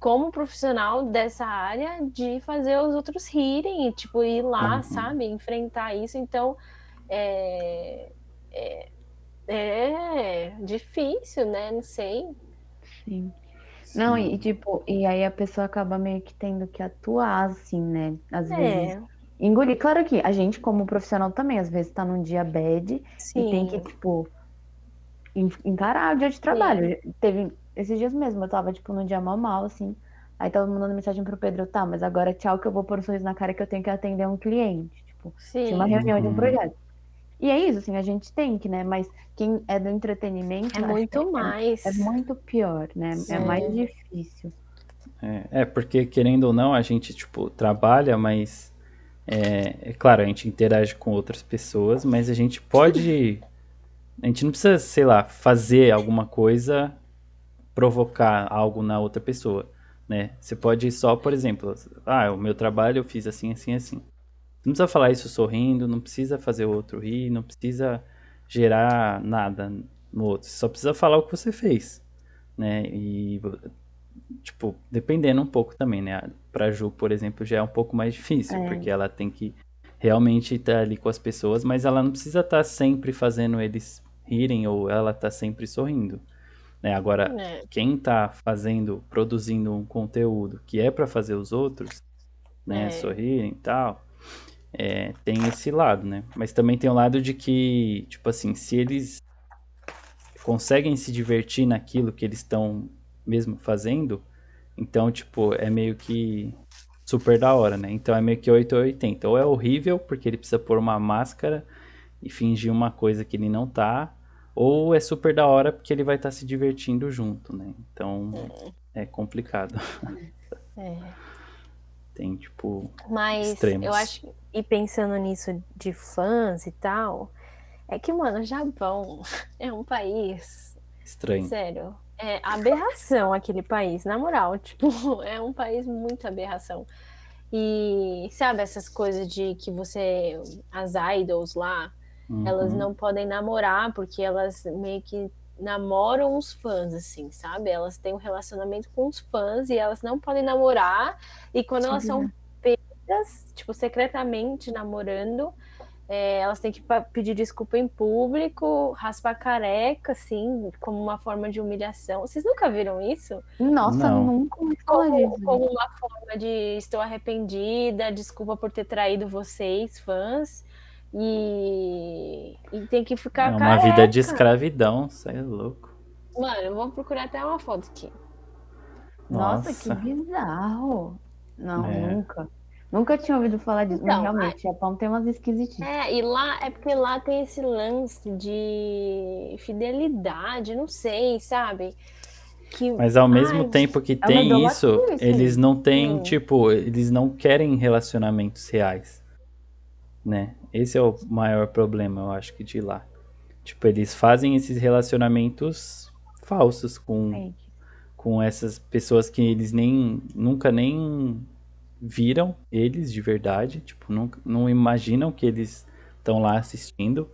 S2: como profissional dessa área de fazer os outros rirem e, tipo, ir lá,
S3: Uhum.
S2: sabe? Enfrentar isso. Então, é, é, é difícil, né? Não sei.
S1: Sim. Não, e, e, tipo, e aí a pessoa acaba meio que tendo que atuar, assim, né? Às vezes.
S2: É,
S1: Engolir. Claro que a gente, como profissional, também, às vezes, tá num dia bad e tem que,
S2: sim.
S1: tipo, en- encarar o dia de trabalho. Teve esses dias mesmo, eu tava, tipo, num dia mal mal, assim. Aí tava mandando mensagem pro Pedro, tá, mas agora tchau que eu vou pôr um sorriso na cara que eu tenho que atender um cliente. Tipo, tinha uma
S2: Sim.
S1: reunião de um
S3: Uhum.
S1: projeto. E é isso, assim, a gente tem que, né? Mas quem é do entretenimento,
S2: É
S1: acho que
S2: muito mais.
S1: é muito pior, né? É mais
S2: Sim.
S1: difícil.
S3: É, é, porque querendo ou não, a gente, tipo, trabalha, mas é, é claro, a gente interage com outras pessoas, mas a gente pode. A gente não precisa, sei lá, fazer alguma coisa, provocar algo na outra pessoa, né? Você pode só, por exemplo, ah, o meu trabalho eu fiz assim, assim, assim. Não precisa falar isso sorrindo, não precisa fazer o outro rir, não precisa gerar nada no outro. Você só precisa falar o que você fez, né? E tipo, dependendo um pouco também, né? Pra Ju, por exemplo, já é um pouco mais difícil,
S1: É.
S3: porque ela tem que realmente estar ali com as pessoas, mas ela não precisa estar sempre fazendo eles rirem ou ela tá sempre sorrindo, né? Agora,
S2: É.
S3: quem tá fazendo, produzindo um conteúdo que é pra fazer os outros, né,
S2: É.
S3: sorrirem e tal, é, tem esse lado, né? Mas também tem o lado de que, tipo assim, se eles conseguem se divertir naquilo que eles estão mesmo fazendo, então, tipo, é meio que super da hora, né? Então é meio que 8 ou 80. Ou é horrível, porque ele precisa pôr uma máscara e fingir uma coisa que ele não tá, ou é super da hora porque ele vai estar se divertindo junto, né? Então é complicado.
S2: É.
S3: Tem, tipo,
S2: Mas
S3: Extremos.
S2: eu acho que, e pensando nisso de fãs e tal, é que, mano, o Japão é um país,
S3: estranho.
S2: sério, é aberração aquele país, na moral, tipo, é um país muito aberração. E sabe essas coisas de que você, as idols lá, elas
S3: Uhum.
S2: não podem namorar porque elas meio que namoram os fãs, assim, sabe? Elas têm um relacionamento com os fãs e elas não podem namorar. E quando elas são pegas, tipo, secretamente namorando, é, elas têm que pedir desculpa em público, raspar careca, assim, como uma forma de humilhação. Vocês nunca viram isso?
S1: Nossa,
S3: Não.
S1: nunca
S2: Como, como uma forma de estou arrependida, desculpa por ter traído vocês, fãs. E, e tem que ficar
S3: É uma vida
S2: careca.
S3: de escravidão, você é louco.
S2: Mano, eu vou procurar até uma foto aqui.
S1: Nossa,
S3: Nossa.
S1: que bizarro. Não,
S3: É.
S1: nunca. Nunca tinha ouvido falar disso, mas
S2: Então,
S1: realmente, o Japão tem umas esquisitices.
S2: É, e lá é porque lá tem esse lance de fidelidade, não sei, sabe? Que,
S3: Mas ao mesmo
S2: Ai,
S3: tempo que
S1: uma
S3: tem isso,
S1: isso
S3: eles não têm,
S2: Hum.
S3: tipo, eles não querem relacionamentos reais, né? Esse é o maior problema, eu acho que de lá. Tipo, eles fazem esses relacionamentos falsos com,
S1: Fake.
S3: com essas pessoas que eles nem nunca nem viram eles de verdade, tipo, nunca, não imaginam que eles estão lá assistindo,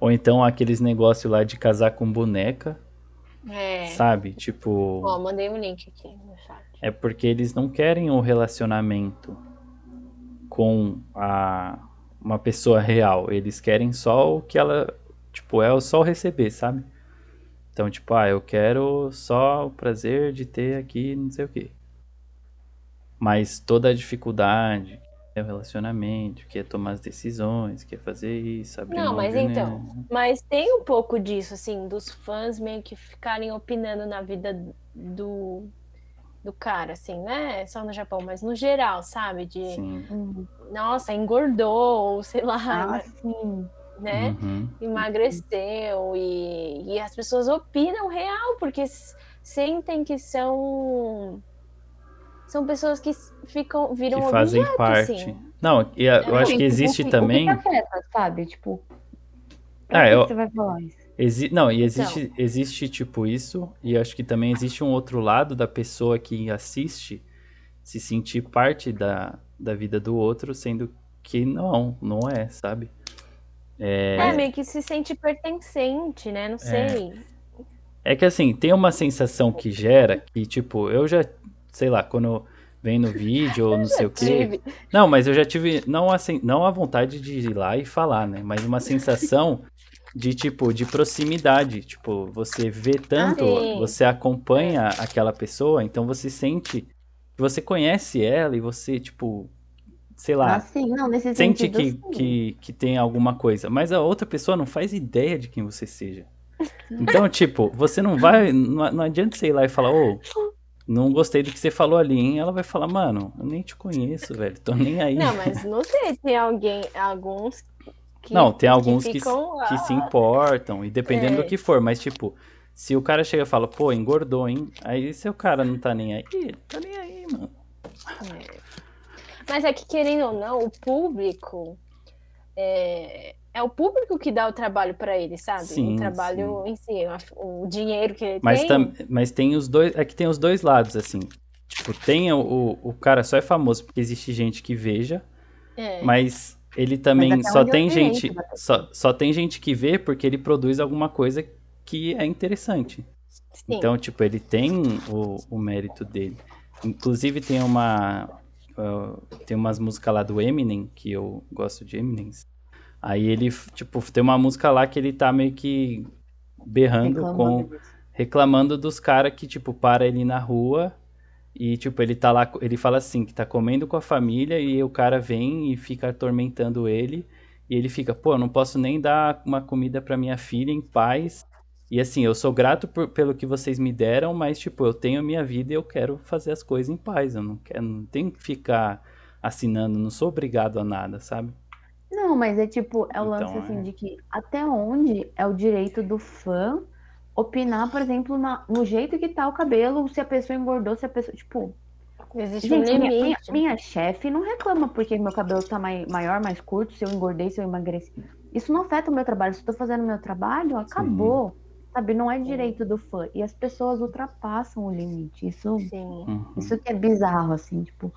S3: ou então aqueles negócios lá de casar com boneca,
S2: é.
S3: sabe? Tipo,
S2: Ó, mandei um link aqui no chat.
S3: é porque eles não querem o relacionamento com a uma pessoa real, eles querem só o que ela, tipo, é só o receber, sabe? Então, tipo, ah, eu quero só o prazer de ter aqui não sei o quê. Mas toda a dificuldade, que é o relacionamento, que é tomar as decisões, que é fazer isso, abrir
S2: Não, mas então, mas tem um pouco disso, assim, dos fãs meio que ficarem opinando na vida do, do cara, assim, né? Só no Japão, mas no geral, sabe? De,
S3: Sim.
S2: Nossa, engordou, ou sei lá,
S1: Ah, sim.
S2: né?
S3: Uhum.
S2: emagreceu e, e as pessoas opinam real porque sentem que são são pessoas que ficam viram
S3: Que fazem
S2: objeto,
S3: parte.
S2: assim.
S3: Não, e a- eu acho que existe
S1: o que,
S3: também.
S1: O que afeta, sabe? Tipo,
S3: Ah, eu-
S1: que você vai falar isso?
S3: Exi não, e existe, existe tipo isso, e acho que também existe um outro lado da pessoa que assiste se sentir parte da, da vida do outro, sendo que não, não é, sabe?
S2: É, meio que se sente pertencente, né? Não sei.
S3: É que assim, tem uma sensação que gera que, tipo, eu já, sei lá, quando vem no vídeo ou não sei o quê. Não, mas eu já tive, não assim, não a vontade de ir lá e falar, né? Mas uma sensação de, tipo, de proximidade. Tipo, você vê tanto,
S2: sim.
S3: você acompanha aquela pessoa, então você sente que você conhece ela e você, tipo, sei lá,
S1: Ah, sim, não,
S3: sente
S1: sentido,
S3: que,
S1: sim.
S3: que, que tem alguma coisa, mas a outra pessoa não faz ideia de quem você seja. Então, tipo, você não vai. Não, não adianta você ir lá e falar, ô, não gostei do que você falou ali, hein? Ela vai falar, mano, eu nem te conheço, velho, tô nem aí.
S2: Não, mas não sei, tem alguém, alguns que
S3: Não, tem alguns que,
S2: ficam lá.
S3: que se importam, e dependendo
S2: É.
S3: do que for, mas tipo, se o cara chega e fala, pô, engordou, hein? Aí se o cara não tá nem aí, ele tá nem aí, mano.
S2: É. Mas é que, querendo ou não, o público é, é o público que dá o trabalho pra ele, sabe?
S3: Sim,
S2: o trabalho em si, o dinheiro que ele
S3: Mas,
S2: tem.
S3: tam, mas tem os dois. É que tem os dois lados, assim. Tipo, tem o, o, o cara só é famoso porque existe gente que veja,
S2: É.
S3: mas ele também só tem gente. Só, só tem gente que vê porque ele produz alguma coisa que é interessante.
S2: Sim.
S3: Então, tipo, ele tem o, o mérito dele. Inclusive tem uma. uh, tem umas músicas lá do Eminem, que eu gosto de Eminem. Aí ele, tipo, tem uma música lá que ele tá meio que berrando com
S1: Reclamando disso.
S3: reclamando dos caras que, tipo, para ele na rua e, tipo, ele tá lá, ele fala assim, que tá comendo com a família e o cara vem e fica atormentando ele e ele fica, pô, eu não posso nem dar uma comida pra minha filha em paz. E assim, eu sou grato por- pelo que vocês me deram, mas, tipo, eu tenho a minha vida e eu quero fazer as coisas em paz. Eu não quero, não tenho que ficar assinando, não sou obrigado a nada, sabe?
S1: Não, mas é tipo, é o
S3: Então,
S1: lance
S3: é.
S1: assim de que até onde é o direito do fã opinar, por exemplo, na- no jeito que tá o cabelo, se a pessoa engordou, se a pessoa, tipo,
S2: Existe um
S1: gente, minha, minha,
S2: limite.
S1: minha chefe não reclama porque meu cabelo tá mai- maior, mais curto, se eu engordei, se eu emagreci. Isso não afeta o meu trabalho. Se eu tô fazendo o meu trabalho, acabou. Sabe, não é direito do fã. E as pessoas ultrapassam o limite. Isso
S2: Sim.
S3: Uhum.
S1: Isso que é bizarro, assim, tipo.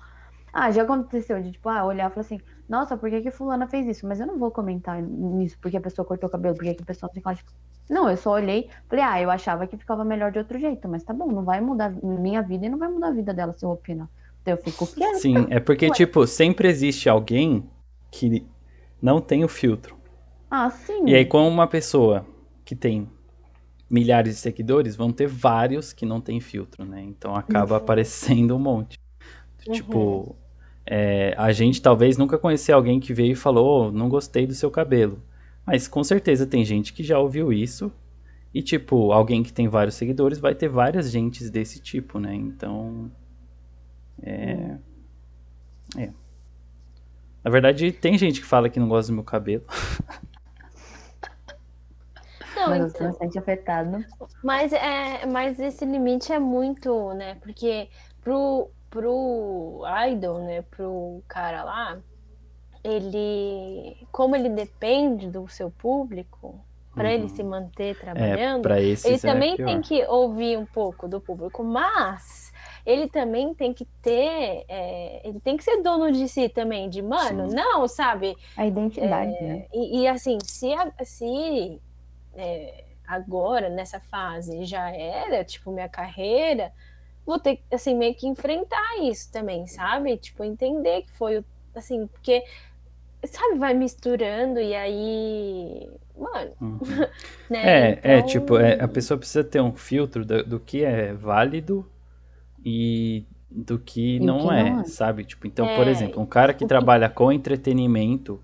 S1: Ah, já aconteceu de, tipo, ah, olhar e falar assim, nossa, por que que fulana fez isso? Mas eu não vou comentar nisso porque a pessoa cortou o cabelo, porque que a pessoa lá, tipo. Não, eu só olhei, falei, ah, eu achava que ficava melhor de outro jeito, mas tá bom, não vai mudar minha vida e não vai mudar a vida dela se eu opinar. Então eu fico quieta.
S3: Sim, é porque,
S1: Ué.
S3: tipo, sempre existe alguém que não tem o filtro.
S1: Ah, sim.
S3: E aí, com uma pessoa que tem milhares de seguidores, vão ter vários que não tem filtro, né? Então acaba
S2: Uhum.
S3: aparecendo um monte.
S2: Uhum.
S3: É, a gente talvez nunca conheceu alguém que veio e falou, "Oh, não gostei do seu cabelo. Mas com certeza tem gente que já ouviu isso. E, tipo, alguém que tem vários seguidores vai ter várias gentes desse tipo, né? Então. É. É. Na verdade, tem gente que fala que não gosta do meu cabelo.
S2: Não,
S1: Mas eu
S2: então,
S1: sou bastante afetado.
S2: Mas, é, mas esse limite é muito, né? Porque pro, pro idol, né? Pro cara lá, ele. Como ele depende do seu público, para ele
S3: Uhum.
S2: se manter
S3: É,
S2: trabalhando,
S3: esses
S2: ele
S3: é
S2: também
S3: pior.
S2: tem que ouvir um pouco do público, mas ele também tem que ter. é, ele tem que ser dono de si também, de mano,
S3: Sim.
S2: não, sabe?
S1: A identidade, né?
S2: E, e, assim, se, a- se é, agora, nessa fase, já era, tipo, minha carreira, vou ter, assim, meio que enfrentar isso também, sabe? Tipo, entender que foi, o- assim, porque, sabe, vai misturando e aí, mano,
S3: Uhum.
S2: né?
S3: É, é,
S2: Então,
S3: tipo, é, a pessoa precisa ter um filtro do, do que é válido e do que não
S1: que
S3: é,
S1: não é.
S3: sabe? Tipo, então, por
S2: É,
S3: exemplo, um cara que
S2: o que-
S3: trabalha com entretenimento,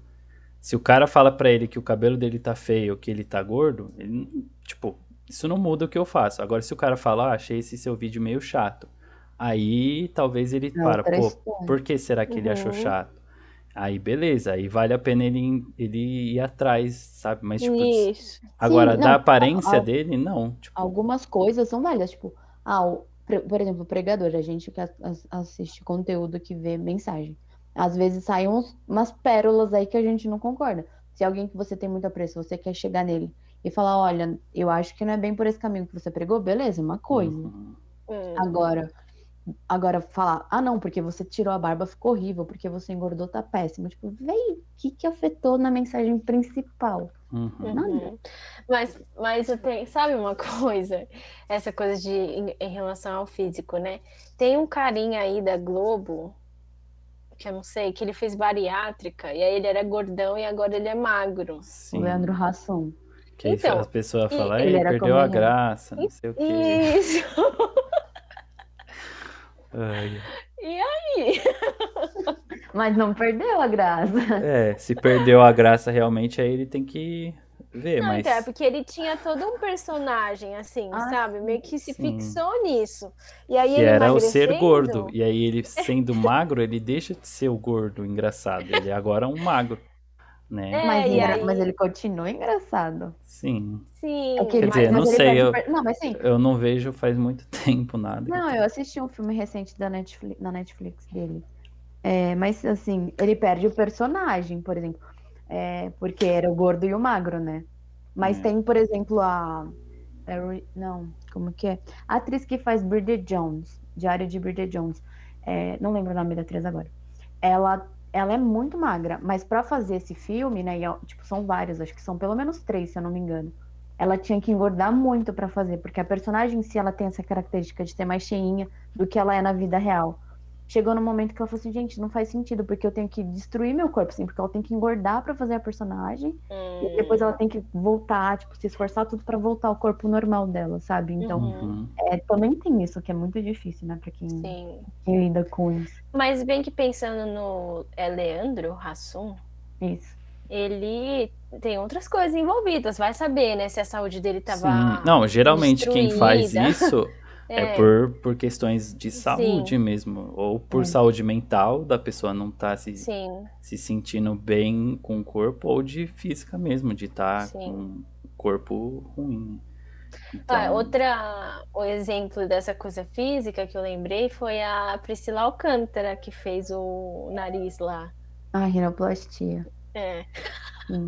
S3: se o cara fala pra ele que o cabelo dele tá feio ou que ele tá gordo, ele, tipo, isso não muda o que eu faço. Agora, se o cara fala, ah, achei esse seu vídeo meio chato, aí talvez ele
S1: É
S3: para, pô, por que será que ele achou
S2: Uhum.
S3: chato? Aí, beleza, aí vale a pena ele, ele ir atrás, sabe? Mas, tipo,
S2: Isso.
S3: Agora,
S1: Sim,
S3: da
S1: não,
S3: aparência
S1: al-
S3: dele, não. Tipo,
S1: Algumas coisas são válidas, tipo, ah, o- por exemplo, o pregador, a gente que assiste conteúdo que vê mensagem. Às vezes saem umas pérolas aí que a gente não concorda. Se alguém que você tem muito apreço, você quer chegar nele e falar, olha, eu acho que não é bem por esse caminho que você pregou, beleza, uma coisa.
S3: Uhum.
S2: Hum.
S1: Agora, agora falar, ah, não, porque você tirou a barba ficou horrível, porque você engordou tá péssimo. Tipo, veio, o que que afetou na mensagem principal?
S3: Uhum.
S2: Uhum. Mas, mas eu tenho, sabe uma coisa? Essa coisa de em, em relação ao físico, né? Tem um carinha aí da Globo, que eu não sei, que ele fez bariátrica, e aí ele era gordão e agora ele é magro.
S3: Sim.
S1: O Leandro Hassum.
S3: Que aí
S2: Então,
S3: as pessoas
S2: e-
S3: falam,
S1: Ele
S3: "Ei,
S1: era
S3: perdeu a graça, não sei o quê.
S2: Isso!
S3: Ai.
S2: E aí?
S1: Mas não perdeu a graça.
S3: É, se perdeu a graça realmente, aí ele tem que ver,
S2: Não,
S3: mas
S2: então, é porque ele tinha todo um personagem, assim,
S1: Ah,
S2: sabe? Meio que se
S3: sim.
S2: fixou nisso. E aí
S3: que
S2: ele
S3: era o ser gordo. E aí ele sendo magro, ele deixa de ser o gordo engraçado. Ele é agora um magro, né?
S2: É,
S1: mas,
S2: aí-
S1: mas ele continua engraçado.
S3: Sim.
S2: Sim,
S1: É que ele-
S3: Quer dizer,
S1: mas
S3: não sei, eu-
S1: Não, mas sim.
S3: Eu não vejo faz muito tempo nada.
S1: Não, eu assisti um filme recente da Netflix, na Netflix dele. É, mas assim, ele perde o personagem, por exemplo. É, porque era o gordo e o magro, né? Mas
S3: É.
S1: tem, por exemplo, a. Não, como que é? A atriz que faz Bridget Jones, Diário de Bridget Jones. É, não lembro o nome da atriz agora. Ela, ela é muito magra, mas pra fazer esse filme, né? e é- tipo, são vários, acho que são pelo menos três, se eu não me engano. Ela tinha que engordar muito pra fazer, porque a personagem em si ela tem essa característica de ser mais cheinha do que ela é na vida real. Chegou no momento que ela falou assim, gente, não faz sentido, porque eu tenho que destruir meu corpo, assim, porque ela tem que engordar pra fazer a personagem,
S2: Hum,
S1: e depois ela tem que voltar, tipo, se esforçar tudo pra voltar ao corpo normal dela, sabe? Então,
S3: Uhum.
S1: é, também tem isso, que é muito difícil, né, pra quem, quem lida com isso.
S2: Mas bem que pensando no é Leandro Hassum,
S1: Isso.
S2: ele tem outras coisas envolvidas. Vai saber, né? Se a saúde dele tava.
S3: Sim. Não, geralmente quem faz
S2: destruída.
S3: isso é, por, por questões de saúde mesmo. Ou por
S1: É.
S3: saúde mental, da pessoa não tá se,
S2: Sim,
S3: se sentindo bem com o corpo, ou de física mesmo, de estar
S2: Sim.
S3: com o corpo ruim. Então,
S2: Ah, outra, o exemplo dessa coisa física que eu lembrei foi a Priscila Alcântara, que fez o nariz lá.
S1: Ah, rinoplastia.
S2: É,
S1: Hum.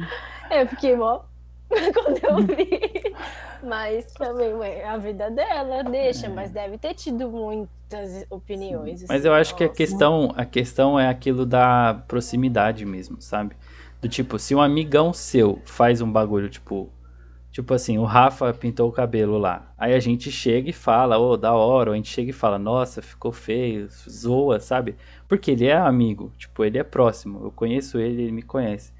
S2: eu fiquei mó quando eu vi. Mas também, ué, a vida dela deixa, mas deve ter tido muitas opiniões.
S3: É. Mas
S2: assim,
S3: eu acho que a
S2: nossa.
S3: questão, a questão é aquilo da proximidade mesmo, sabe? Do tipo, se um amigão seu faz um bagulho, tipo, tipo assim, o Rafa pintou o cabelo lá. Aí a gente chega e fala, ô, da hora, ou a gente chega e fala, nossa, ficou feio, zoa, sabe? Porque ele é amigo, tipo, ele é próximo. Eu conheço ele, ele me conhece.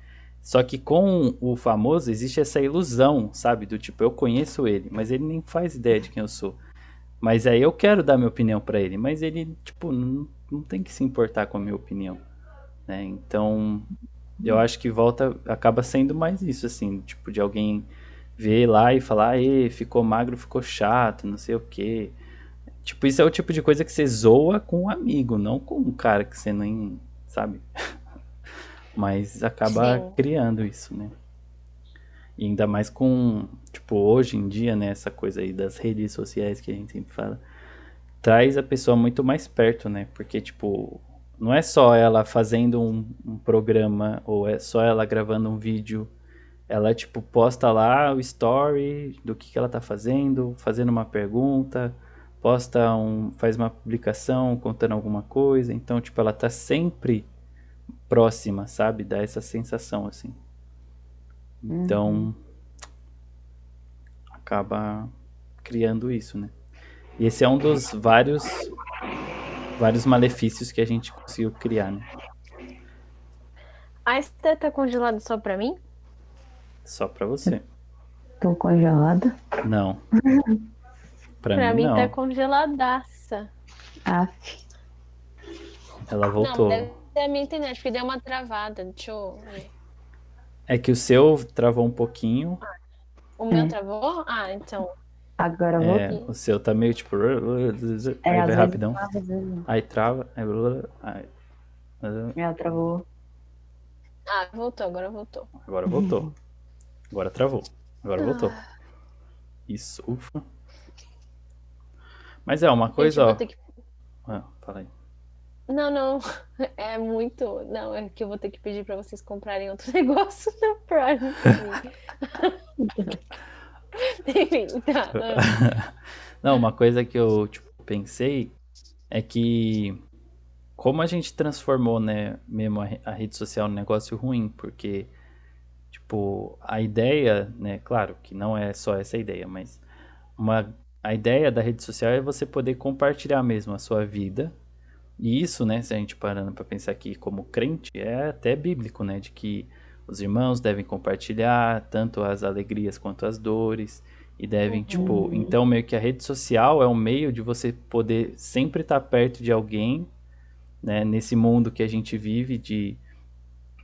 S3: Só que com o famoso existe essa ilusão, sabe? Do tipo, eu conheço ele, mas ele nem faz ideia de quem eu sou. Mas aí eu quero dar minha opinião pra ele, mas ele, tipo, não, não tem que se importar com a minha opinião, né? Então, eu acho que volta, acaba sendo mais isso, assim, tipo, de alguém ver lá e falar, e ficou magro, ficou chato, não sei o quê. Tipo, isso é o tipo de coisa que você zoa com um amigo, não com um cara que você nem, sabe? Mas acaba
S2: Sim.
S3: criando isso, né? E ainda mais com, tipo, hoje em dia, né, essa coisa aí das redes sociais que a gente sempre fala, traz a pessoa muito mais perto, né? Porque, tipo, não é só ela fazendo um, um programa ou é só ela gravando um vídeo. Ela, tipo, posta lá o story do que, que ela tá fazendo, fazendo uma pergunta, posta um, faz uma publicação contando alguma coisa. Então, tipo, ela tá sempre próxima, sabe? Dá essa sensação, assim. Então, acaba criando isso, né? E esse é um dos vários vários malefícios que a gente conseguiu criar, né?
S2: A Esther tá congelada só pra mim?
S3: Só pra você.
S1: Tô congelada.
S3: Não. Pra,
S2: Pra
S3: mim,
S2: mim
S3: não.
S2: tá congeladaça.
S1: Aff.
S3: Ela
S2: Não,
S3: voltou.
S2: deve ser a minha internet, porque deu uma travada. Deixa eu ver.
S3: É que o seu travou um pouquinho.
S2: O meu
S1: É.
S2: travou? Ah, então.
S1: Agora eu
S3: É,
S1: voltei.
S3: o seu tá meio tipo. Aí
S1: É, às
S3: vai rapidão.
S1: trava.
S3: Aí trava. Aí. aí-
S1: Ela travou.
S2: Ah, voltou, agora voltou.
S3: Agora voltou. Agora travou. Agora voltou. Isso, ufa. Mas é uma
S2: Gente,
S3: coisa,
S2: eu
S3: ó.
S2: vou que...
S3: Ah, fala aí.
S2: Não, não. É muito. Não, é que eu vou ter que pedir para vocês comprarem outro negócio na Prime.
S3: Enfim, tá. Não, uma coisa que eu tipo, pensei é que como a gente transformou, né, mesmo a, a rede social num negócio ruim, porque tipo, a ideia, né, claro que não é só essa ideia, mas uma a ideia da rede social é você poder compartilhar mesmo a sua vida. E isso, né, se a gente parando para pensar aqui como crente, é até bíblico, né, de que os irmãos devem compartilhar tanto as alegrias quanto as dores e devem, tipo, uhum. tipo, então meio que a rede social é um meio de você poder sempre estar perto de alguém, né, nesse mundo que a gente vive de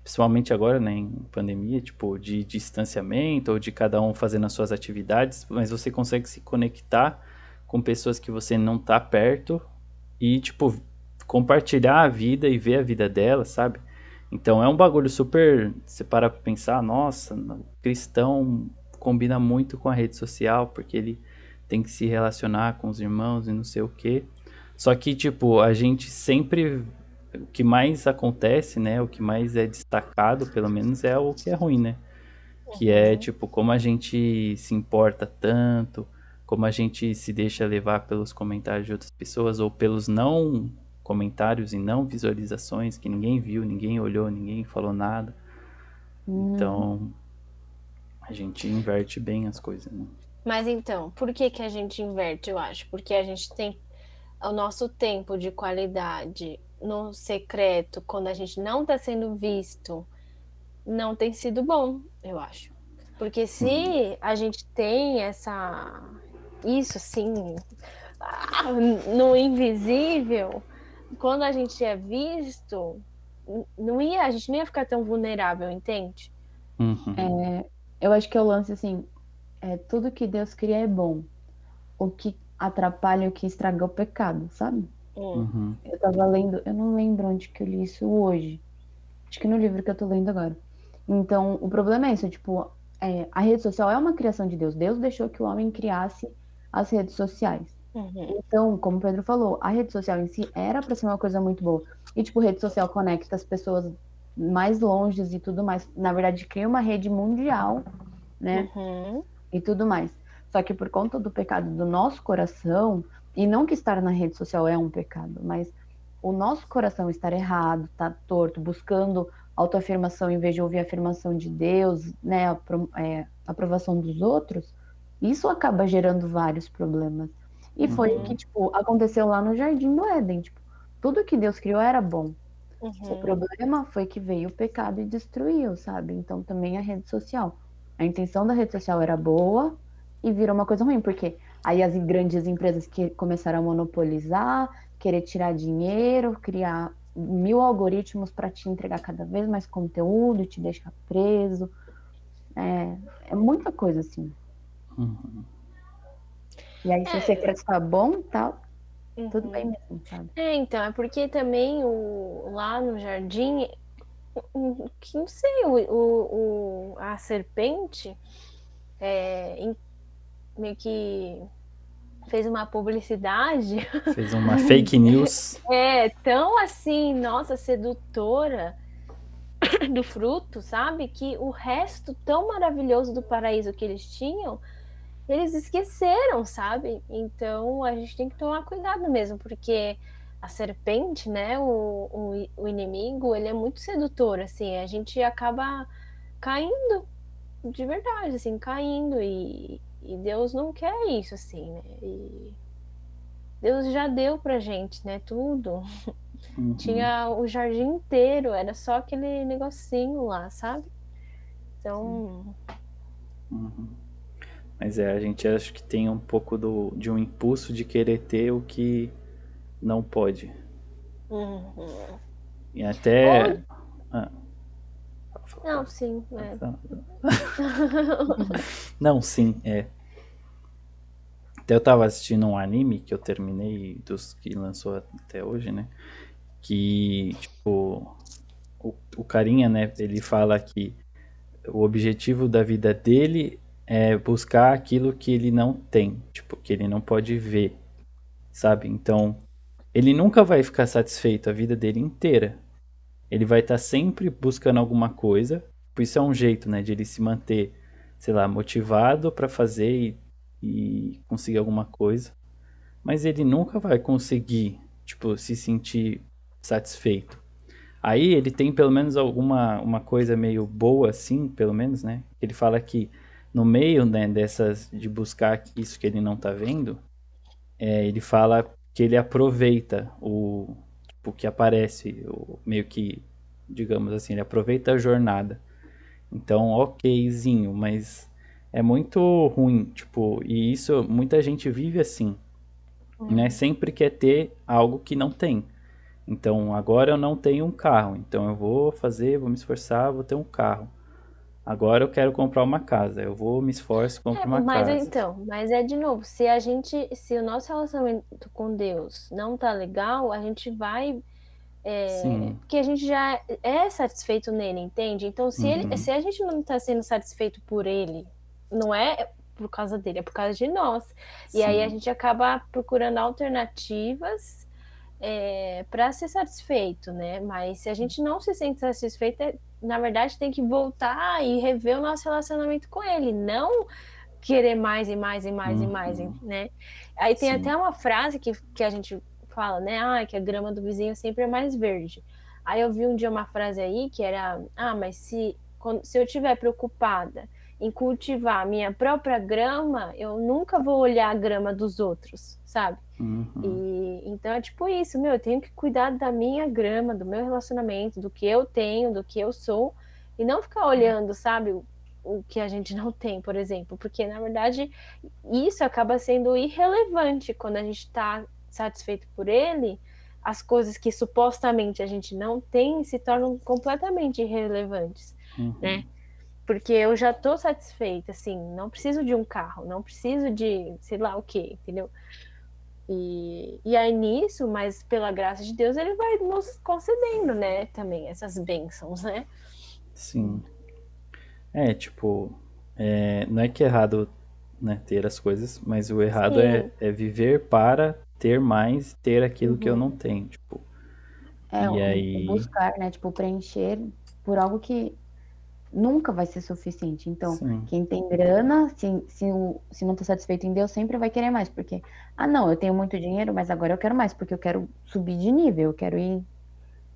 S3: principalmente agora, né, em pandemia, tipo, de distanciamento ou de cada um fazendo as suas atividades, mas você consegue se conectar com pessoas que você não tá perto e, tipo, compartilhar a vida e ver a vida dela, sabe? Então é um bagulho super. Você para pra pensar, nossa, o cristão combina muito com a rede social, porque ele tem que se relacionar com os irmãos e não sei o quê. Só que, tipo, a gente sempre o que mais acontece, né? O que mais é destacado, pelo menos, é o que é ruim, né? Que é uhum. tipo como a gente se importa tanto, como a gente se deixa levar pelos comentários de outras pessoas ou pelos não comentários e não visualizações que ninguém viu, ninguém olhou, ninguém falou nada. Uhum. Então a gente inverte bem as coisas, né?
S2: Mas então, por que que a gente inverte, eu acho? Porque a gente tem o nosso tempo de qualidade no secreto, quando a gente não está sendo visto, não tem sido bom, eu acho. Porque se uhum. a gente tem essa. Isso assim, no invisível, quando a gente é visto, não ia, a gente não ia ficar tão vulnerável, entende?
S1: Uhum. É, eu acho que é o lance assim, é, tudo que Deus cria é bom. O que atrapalha, o que estraga é o pecado, sabe? Uhum. Eu tava lendo, eu não lembro onde que eu li isso hoje. Acho que no livro que eu tô lendo agora. Então, o problema é isso, tipo, é, a rede social é uma criação de Deus. Deus deixou que o homem criasse as redes sociais. Uhum. Então, como o Pedro falou, a rede social em si era para ser uma coisa muito boa. E, tipo, rede social conecta as pessoas mais longe e tudo mais. Na verdade, cria uma rede mundial, né? Uhum. E tudo mais. Só que por conta do pecado do nosso coração, e não que estar na rede social é um pecado, mas o nosso coração estar errado, tá torto, buscando autoafirmação em vez de ouvir a afirmação de Deus, né, a, é, a aprovação dos outros, isso acaba gerando vários problemas. E foi o que, uhum. tipo, aconteceu lá no Jardim do Éden, tipo, tudo que Deus criou era bom. Uhum. O problema foi que veio o pecado e destruiu, sabe? Então também a rede social. A intenção da rede social era boa e virou uma coisa ruim, porque Aí as grandes empresas que começaram a monopolizar, querer tirar dinheiro, criar mil algoritmos para te entregar cada vez mais conteúdo, te deixar preso. É, é muita coisa assim. Uhum. E aí, se é, o secreto está bom, tá uhum. tudo bem mesmo, sabe?
S2: É, então, é porque também o, lá no jardim, que não sei, o, o, o a serpente é, meio que fez uma publicidade.
S3: Fez uma fake news.
S2: é, tão assim, nossa, sedutora do fruto, sabe? Que o resto tão maravilhoso do paraíso que eles tinham, eles esqueceram, sabe? Então a gente tem que tomar cuidado mesmo, porque a serpente, né, o, o, o inimigo, ele é muito sedutor, assim, a gente acaba caindo de verdade, assim, caindo e, e Deus não quer isso, assim, né? E Deus já deu pra gente, né? Tudo. Uhum. Tinha o jardim inteiro, era só aquele negocinho lá, sabe? Então.
S3: Uhum. Mas é, a gente acha que tem um pouco do, de um impulso de querer ter o que não pode. Uhum. E até. Ou... Ah.
S2: Não, sim. É.
S3: não, sim, é. Até eu tava assistindo um anime que eu terminei dos que lançou até hoje, né? Que, tipo, o, o carinha, né? Ele fala que o objetivo da vida dele é buscar aquilo que ele não tem, tipo, que ele não pode ver, sabe? Então, ele nunca vai ficar satisfeito a vida dele inteira. Ele vai estar tá sempre buscando alguma coisa. Por isso é um jeito, né, de ele se manter, sei lá, motivado para fazer e, e conseguir alguma coisa. Mas ele nunca vai conseguir, tipo, se sentir satisfeito. Aí ele tem pelo menos alguma uma coisa meio boa assim, pelo menos, né? Ele fala que no meio né, dessas de buscar isso que ele não tá vendo, é, ele fala que ele aproveita o tipo, que aparece, o, meio que, digamos assim, ele aproveita a jornada. Então, okzinho, mas é muito ruim, tipo, e isso muita gente vive assim, uhum. né? Sempre quer ter algo que não tem. Então, agora eu não tenho um carro, então eu vou fazer, vou me esforçar, vou ter um carro. Agora eu quero comprar uma casa. Eu vou, me esforço, compro é, uma
S2: mas
S3: casa.
S2: então, mas é de novo, se a gente, se o nosso relacionamento com Deus não tá legal, a gente vai é, porque a gente já é satisfeito nele, entende? Então, se, uhum. ele, se a gente não está sendo satisfeito por ele, não é por causa dele, é por causa de nós. Sim. E aí a gente acaba procurando alternativas é, para ser satisfeito, né? Mas se a gente não se sente satisfeito, é, na verdade tem que voltar e rever o nosso relacionamento com ele, não querer mais e mais e mais uhum. e mais, uhum. né? Aí tem Sim. até uma frase que, que a gente fala, né? Ah, que a grama do vizinho sempre é mais verde. Aí eu vi um dia uma frase aí que era: Ah, mas se, quando, se eu estiver preocupada em cultivar a minha própria grama, eu nunca vou olhar a grama dos outros, sabe? Uhum. E então é tipo isso, meu, eu tenho que cuidar da minha grama, do meu relacionamento, do que eu tenho, do que eu sou, e não ficar olhando, sabe, o, o que a gente não tem, por exemplo, porque na verdade isso acaba sendo irrelevante quando a gente está satisfeito por ele, as coisas que supostamente a gente não tem se tornam completamente irrelevantes, uhum. né? Porque eu já tô satisfeita, assim, não preciso de um carro, não preciso de sei lá o que, entendeu? E, e aí nisso, mas pela graça de Deus, ele vai nos concedendo, né, também essas bênçãos, né?
S3: Sim. É, tipo, é, não é que é errado né, ter as coisas, mas o errado é, é, viver para ter mais, ter aquilo uhum. que eu uhum. não tenho, tipo.
S1: É, e o, aí... buscar, né, tipo, preencher por algo que nunca vai ser suficiente. Então, Sim. quem tem grana, se, se, se não está satisfeito em Deus, sempre vai querer mais. Porque, ah, não, eu tenho muito dinheiro, mas agora eu quero mais, porque eu quero subir de nível, eu quero ir.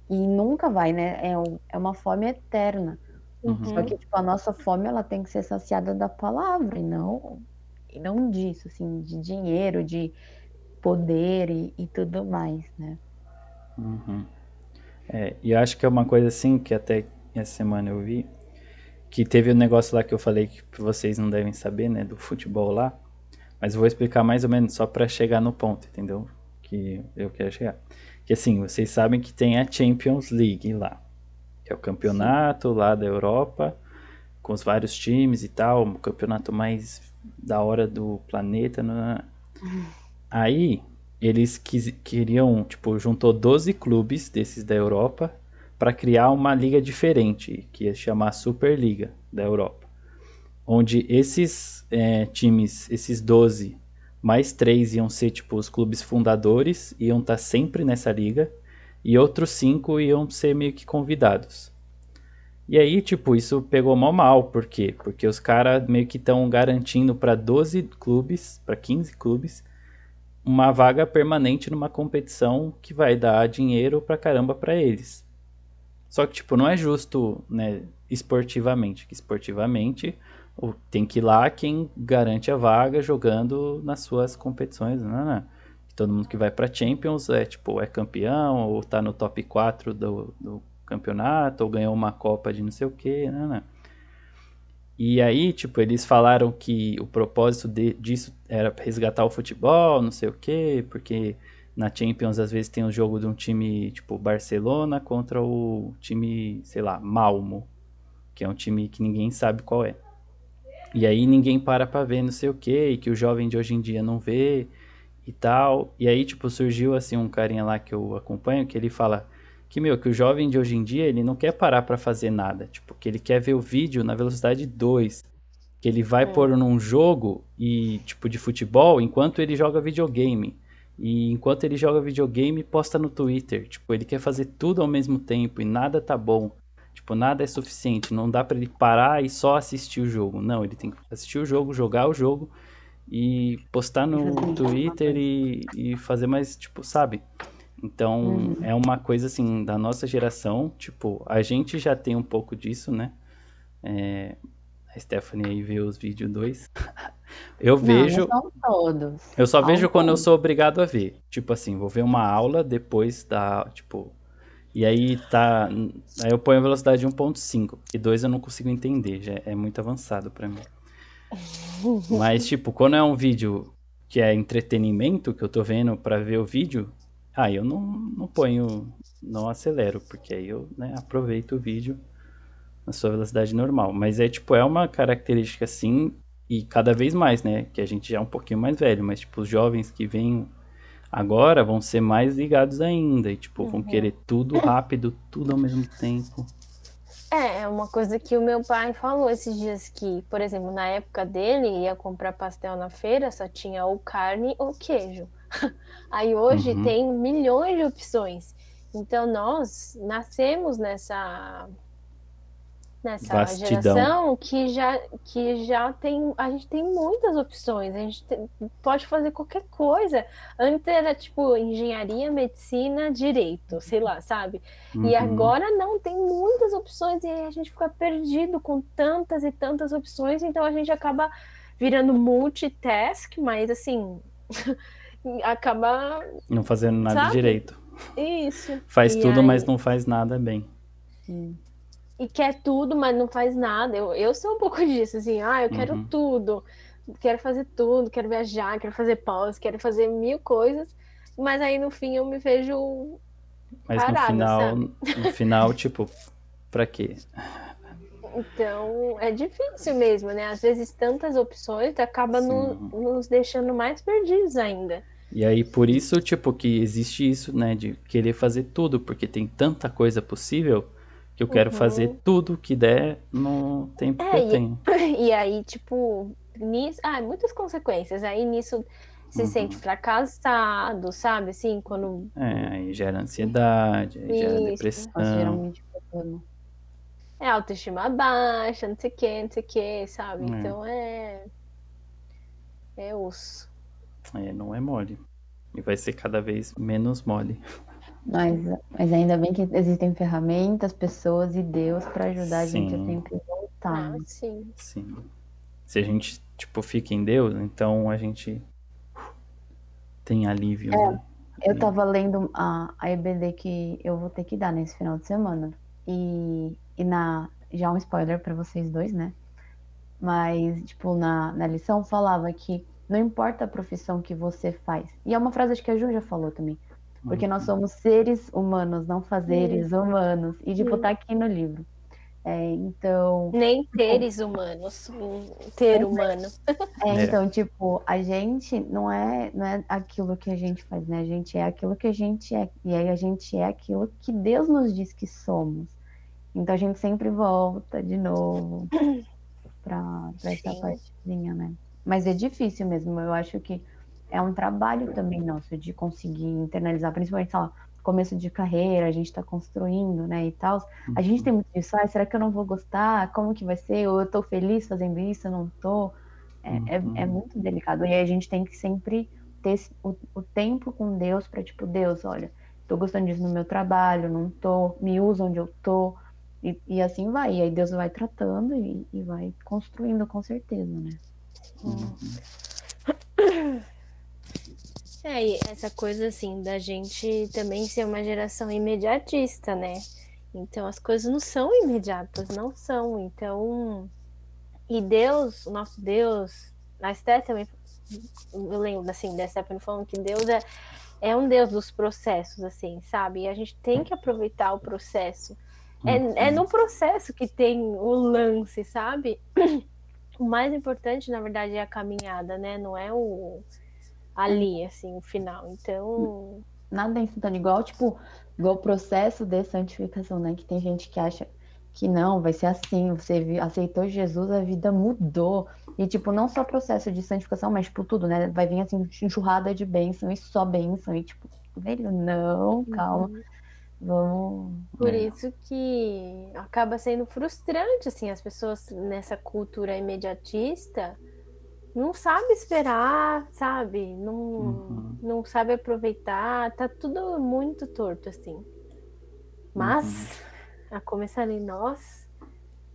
S1: E nunca vai, né? É, é uma fome eterna. Uhum. Só que, tipo, a nossa fome, ela tem que ser saciada da palavra, e não, e não disso, assim, de dinheiro, de poder e, e tudo mais, né?
S3: Uhum. É, e acho que é uma coisa assim que até essa semana eu vi, que teve o um negócio lá que eu falei que vocês não devem saber, né, do futebol lá. Mas eu vou explicar mais ou menos só para chegar no ponto, entendeu? Que eu quero chegar. Que assim, vocês sabem que tem a Champions League lá, que é o campeonato Sim. lá da Europa, com os vários times e tal, o campeonato mais da hora do planeta. Né? Aí, eles quis, queriam, tipo, juntou 12 clubes desses da Europa para criar uma liga diferente, que ia chamar Superliga da Europa. Onde esses é, times, esses 12, mais três iam ser tipo os clubes fundadores, iam estar tá sempre nessa liga, e outros cinco iam ser meio que convidados. E aí, tipo, isso pegou mal mal, por quê? Porque os caras meio que estão garantindo para 12 clubes, para 15 clubes, uma vaga permanente numa competição que vai dar dinheiro pra caramba para eles. Só que, tipo, não é justo, né, esportivamente. Que esportivamente tem que ir lá quem garante a vaga jogando nas suas competições, né, né? Todo mundo que vai pra Champions é, tipo, é campeão, ou tá no top 4 do, do campeonato, ou ganhou uma Copa de não sei o que, né? E aí, tipo, eles falaram que o propósito de, disso era resgatar o futebol, não sei o que, porque na Champions, às vezes, tem o um jogo de um time tipo Barcelona contra o time, sei lá, Malmo, que é um time que ninguém sabe qual é. E aí ninguém para pra ver não sei o que, e que o jovem de hoje em dia não vê e tal. E aí, tipo, surgiu assim um carinha lá que eu acompanho, que ele fala que, meu, que o jovem de hoje em dia, ele não quer parar para fazer nada. Tipo, que ele quer ver o vídeo na velocidade 2. Que ele vai é. pôr num jogo e, tipo, de futebol enquanto ele joga videogame. E enquanto ele joga videogame, posta no Twitter. Tipo, ele quer fazer tudo ao mesmo tempo e nada tá bom. Tipo, nada é suficiente. Não dá para ele parar e só assistir o jogo. Não, ele tem que assistir o jogo, jogar o jogo e postar no Twitter e, e fazer mais, tipo, sabe? Então, uhum. é uma coisa assim da nossa geração. Tipo, a gente já tem um pouco disso, né? É, a Stephanie aí vê os vídeos 2. eu não, vejo.
S1: Não todos.
S3: Eu só vejo quando eu sou obrigado a ver. Tipo assim, vou ver uma aula depois da. Tipo. E aí tá. Aí eu ponho a velocidade 1.5. E 2 eu não consigo entender. Já é muito avançado para mim. Mas, tipo, quando é um vídeo que é entretenimento, que eu tô vendo para ver o vídeo, aí eu não, não ponho. Não acelero, porque aí eu né, aproveito o vídeo na sua velocidade normal. Mas é tipo, é uma característica assim, e cada vez mais, né? Que a gente já é um pouquinho mais velho, mas tipo, os jovens que vêm agora vão ser mais ligados ainda. E tipo, uhum. vão querer tudo rápido, tudo ao mesmo tempo.
S2: É, é, uma coisa que o meu pai falou esses dias que, por exemplo, na época dele, ia comprar pastel na feira, só tinha ou carne ou queijo. Aí hoje uhum. tem milhões de opções. Então nós nascemos nessa nessa Vastidão. geração que já, que já tem. A gente tem muitas opções, a gente tem, pode fazer qualquer coisa. Antes era tipo engenharia, medicina, direito, sei lá, sabe? Uhum. E agora não, tem muitas opções e a gente fica perdido com tantas e tantas opções, então a gente acaba virando multitask, mas assim. acaba.
S3: Não fazendo nada sabe? direito.
S2: Isso.
S3: Faz e tudo, aí... mas não faz nada bem.
S2: Sim e quer tudo, mas não faz nada. Eu, eu sou um pouco disso, assim, ah, eu quero uhum. tudo, quero fazer tudo, quero viajar, quero fazer pós, quero fazer mil coisas, mas aí no fim eu me vejo.
S3: Mas parada, no final, sabe? no final, tipo, pra quê?
S2: Então, é difícil mesmo, né? Às vezes tantas opções acaba no, nos deixando mais perdidos ainda.
S3: E aí, por isso, tipo, que existe isso, né? De querer fazer tudo, porque tem tanta coisa possível eu quero uhum. fazer tudo que der no tempo é, que eu e, tenho.
S2: E aí, tipo, nisso. Ah, muitas consequências. Aí nisso se uhum. sente fracassado, sabe? Assim, quando.
S3: É, aí gera ansiedade, aí Isso. gera depressão.
S2: É autoestima baixa, não sei o que, não sei o que, sabe? É. Então é. É osso.
S3: É, não é mole. E vai ser cada vez menos mole.
S1: Mas, mas ainda bem que existem ferramentas, pessoas e Deus para ajudar sim. a gente a sempre voltar.
S2: Ah, sim.
S3: Sim. Se a gente, tipo, fica em Deus, então a gente tem alívio. É, né?
S1: Eu tava lendo a, a EBD que eu vou ter que dar nesse final de semana. E, e na. Já um spoiler para vocês dois, né? Mas, tipo, na, na lição falava que não importa a profissão que você faz. E é uma frase acho que a Ju já falou também. Porque nós uhum. somos seres humanos, não fazeres humanos. E, tipo, tá aqui no livro. É, então.
S2: Nem teres humanos, um ter humano.
S1: É, é, então, tipo, a gente não é, não é aquilo que a gente faz, né? A gente é aquilo que a gente é. E aí a gente é aquilo que Deus nos diz que somos. Então a gente sempre volta de novo pra, pra essa partezinha, né? Mas é difícil mesmo. Eu acho que é um trabalho também nosso de conseguir internalizar, principalmente, sei lá, começo de carreira, a gente está construindo, né, e tal. A gente tem muito disso, ah, será que eu não vou gostar? Como que vai ser? Ou eu estou feliz fazendo isso, eu não estou? É, é, é, uhum. muito delicado. E aí a gente tem que sempre ter o, o tempo com Deus para, tipo, Deus, olha, estou gostando disso no meu trabalho, não estou, me usa onde eu estou. E, e, assim vai. E aí Deus vai tratando e, e vai construindo com certeza, né?
S2: Uhum. É, e essa coisa assim da gente também ser uma geração imediatista, né? Então as coisas não são imediatas, não são. Então, e Deus, o nosso Deus, a Esther também, eu lembro assim, da Stephanie falando que Deus é, é um Deus dos processos, assim, sabe? E a gente tem que aproveitar o processo. É, é no processo que tem o lance, sabe? O mais importante, na verdade, é a caminhada, né? Não é o ali, assim, o final. Então.
S1: Nada é instantâneo, igual, tipo, igual o processo de santificação, né? Que tem gente que acha que não, vai ser assim, você aceitou Jesus, a vida mudou. E, tipo, não só processo de santificação, mas, tipo, tudo, né? Vai vir, assim, enxurrada de bênção e só bênção. E, tipo, velho, não, calma. Uhum. Vamos.
S2: Por é. isso que acaba sendo frustrante, assim, as pessoas nessa cultura imediatista não sabe esperar, sabe? Não, uhum. não sabe aproveitar, tá tudo muito torto, assim. Mas, uhum. a começar em nós,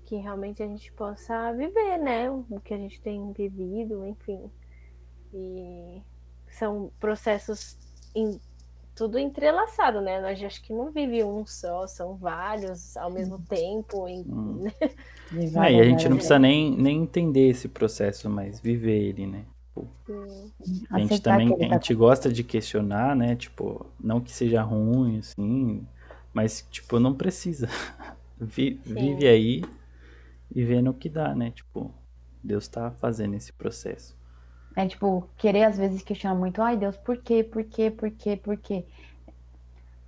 S2: que realmente a gente possa viver, né? O que a gente tem vivido, enfim. E são processos tudo entrelaçado, né? Nós acho que não vive um só, são vários ao mesmo tempo. Em,
S3: hum. É, e a gente não precisa nem, nem entender esse processo, mas viver ele, né? Tipo, a gente também a gente gosta de questionar, né? Tipo, não que seja ruim, assim, mas tipo, não precisa. vive aí e vendo o que dá, né? Tipo, Deus tá fazendo esse processo.
S1: É tipo, querer às vezes questionar muito, ai Deus, por quê, por quê, por quê, por quê?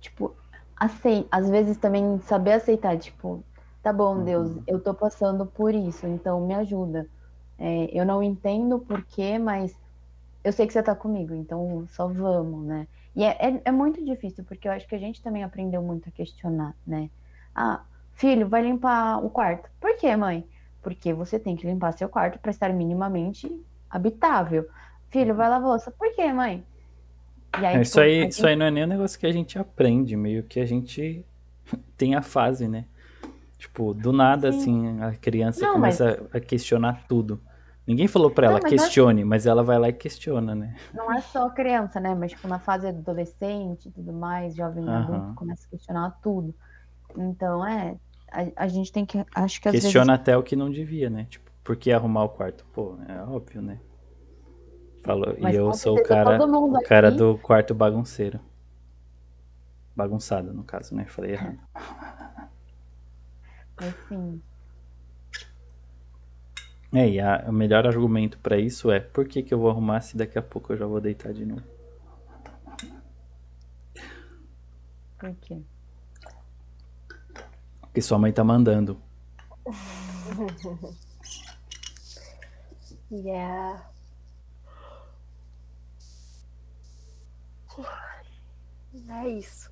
S1: Tipo, assim, às vezes também saber aceitar, tipo, tá bom, uhum. Deus, eu tô passando por isso, então me ajuda. É, eu não entendo por quê, mas eu sei que você tá comigo, então só vamos, né? E é, é, é muito difícil, porque eu acho que a gente também aprendeu muito a questionar, né? Ah, filho, vai limpar o quarto. Por quê, mãe? Porque você tem que limpar seu quarto para estar minimamente habitável. Filho, vai lavar louça. Por quê, mãe?
S3: Aí, é, isso, aí, gente... isso aí não é nem um negócio que a gente aprende, meio que a gente tem a fase, né? Tipo, do nada, Sim. assim, a criança não, começa mas... a questionar tudo. Ninguém falou para ela, mas questione, mas ela vai lá e questiona, né?
S1: Não é só criança, né? Mas, tipo, na fase adolescente e tudo mais, jovem uhum. adulto, começa a questionar tudo. Então, é, a, a gente tem que, acho que
S3: Questiona
S1: vezes...
S3: até o que não devia, né? Tipo, por que arrumar o quarto? Pô, é óbvio, né? Falou. Mas, e eu sou o cara, o cara aqui... do quarto bagunceiro. Bagunçado, no caso, né? Falei errado.
S1: Assim.
S3: É, e a, o melhor argumento para isso é por que, que eu vou arrumar se daqui a pouco eu já vou deitar de novo?
S1: Por quê?
S3: Porque sua mãe tá mandando.
S2: Yeah. É isso.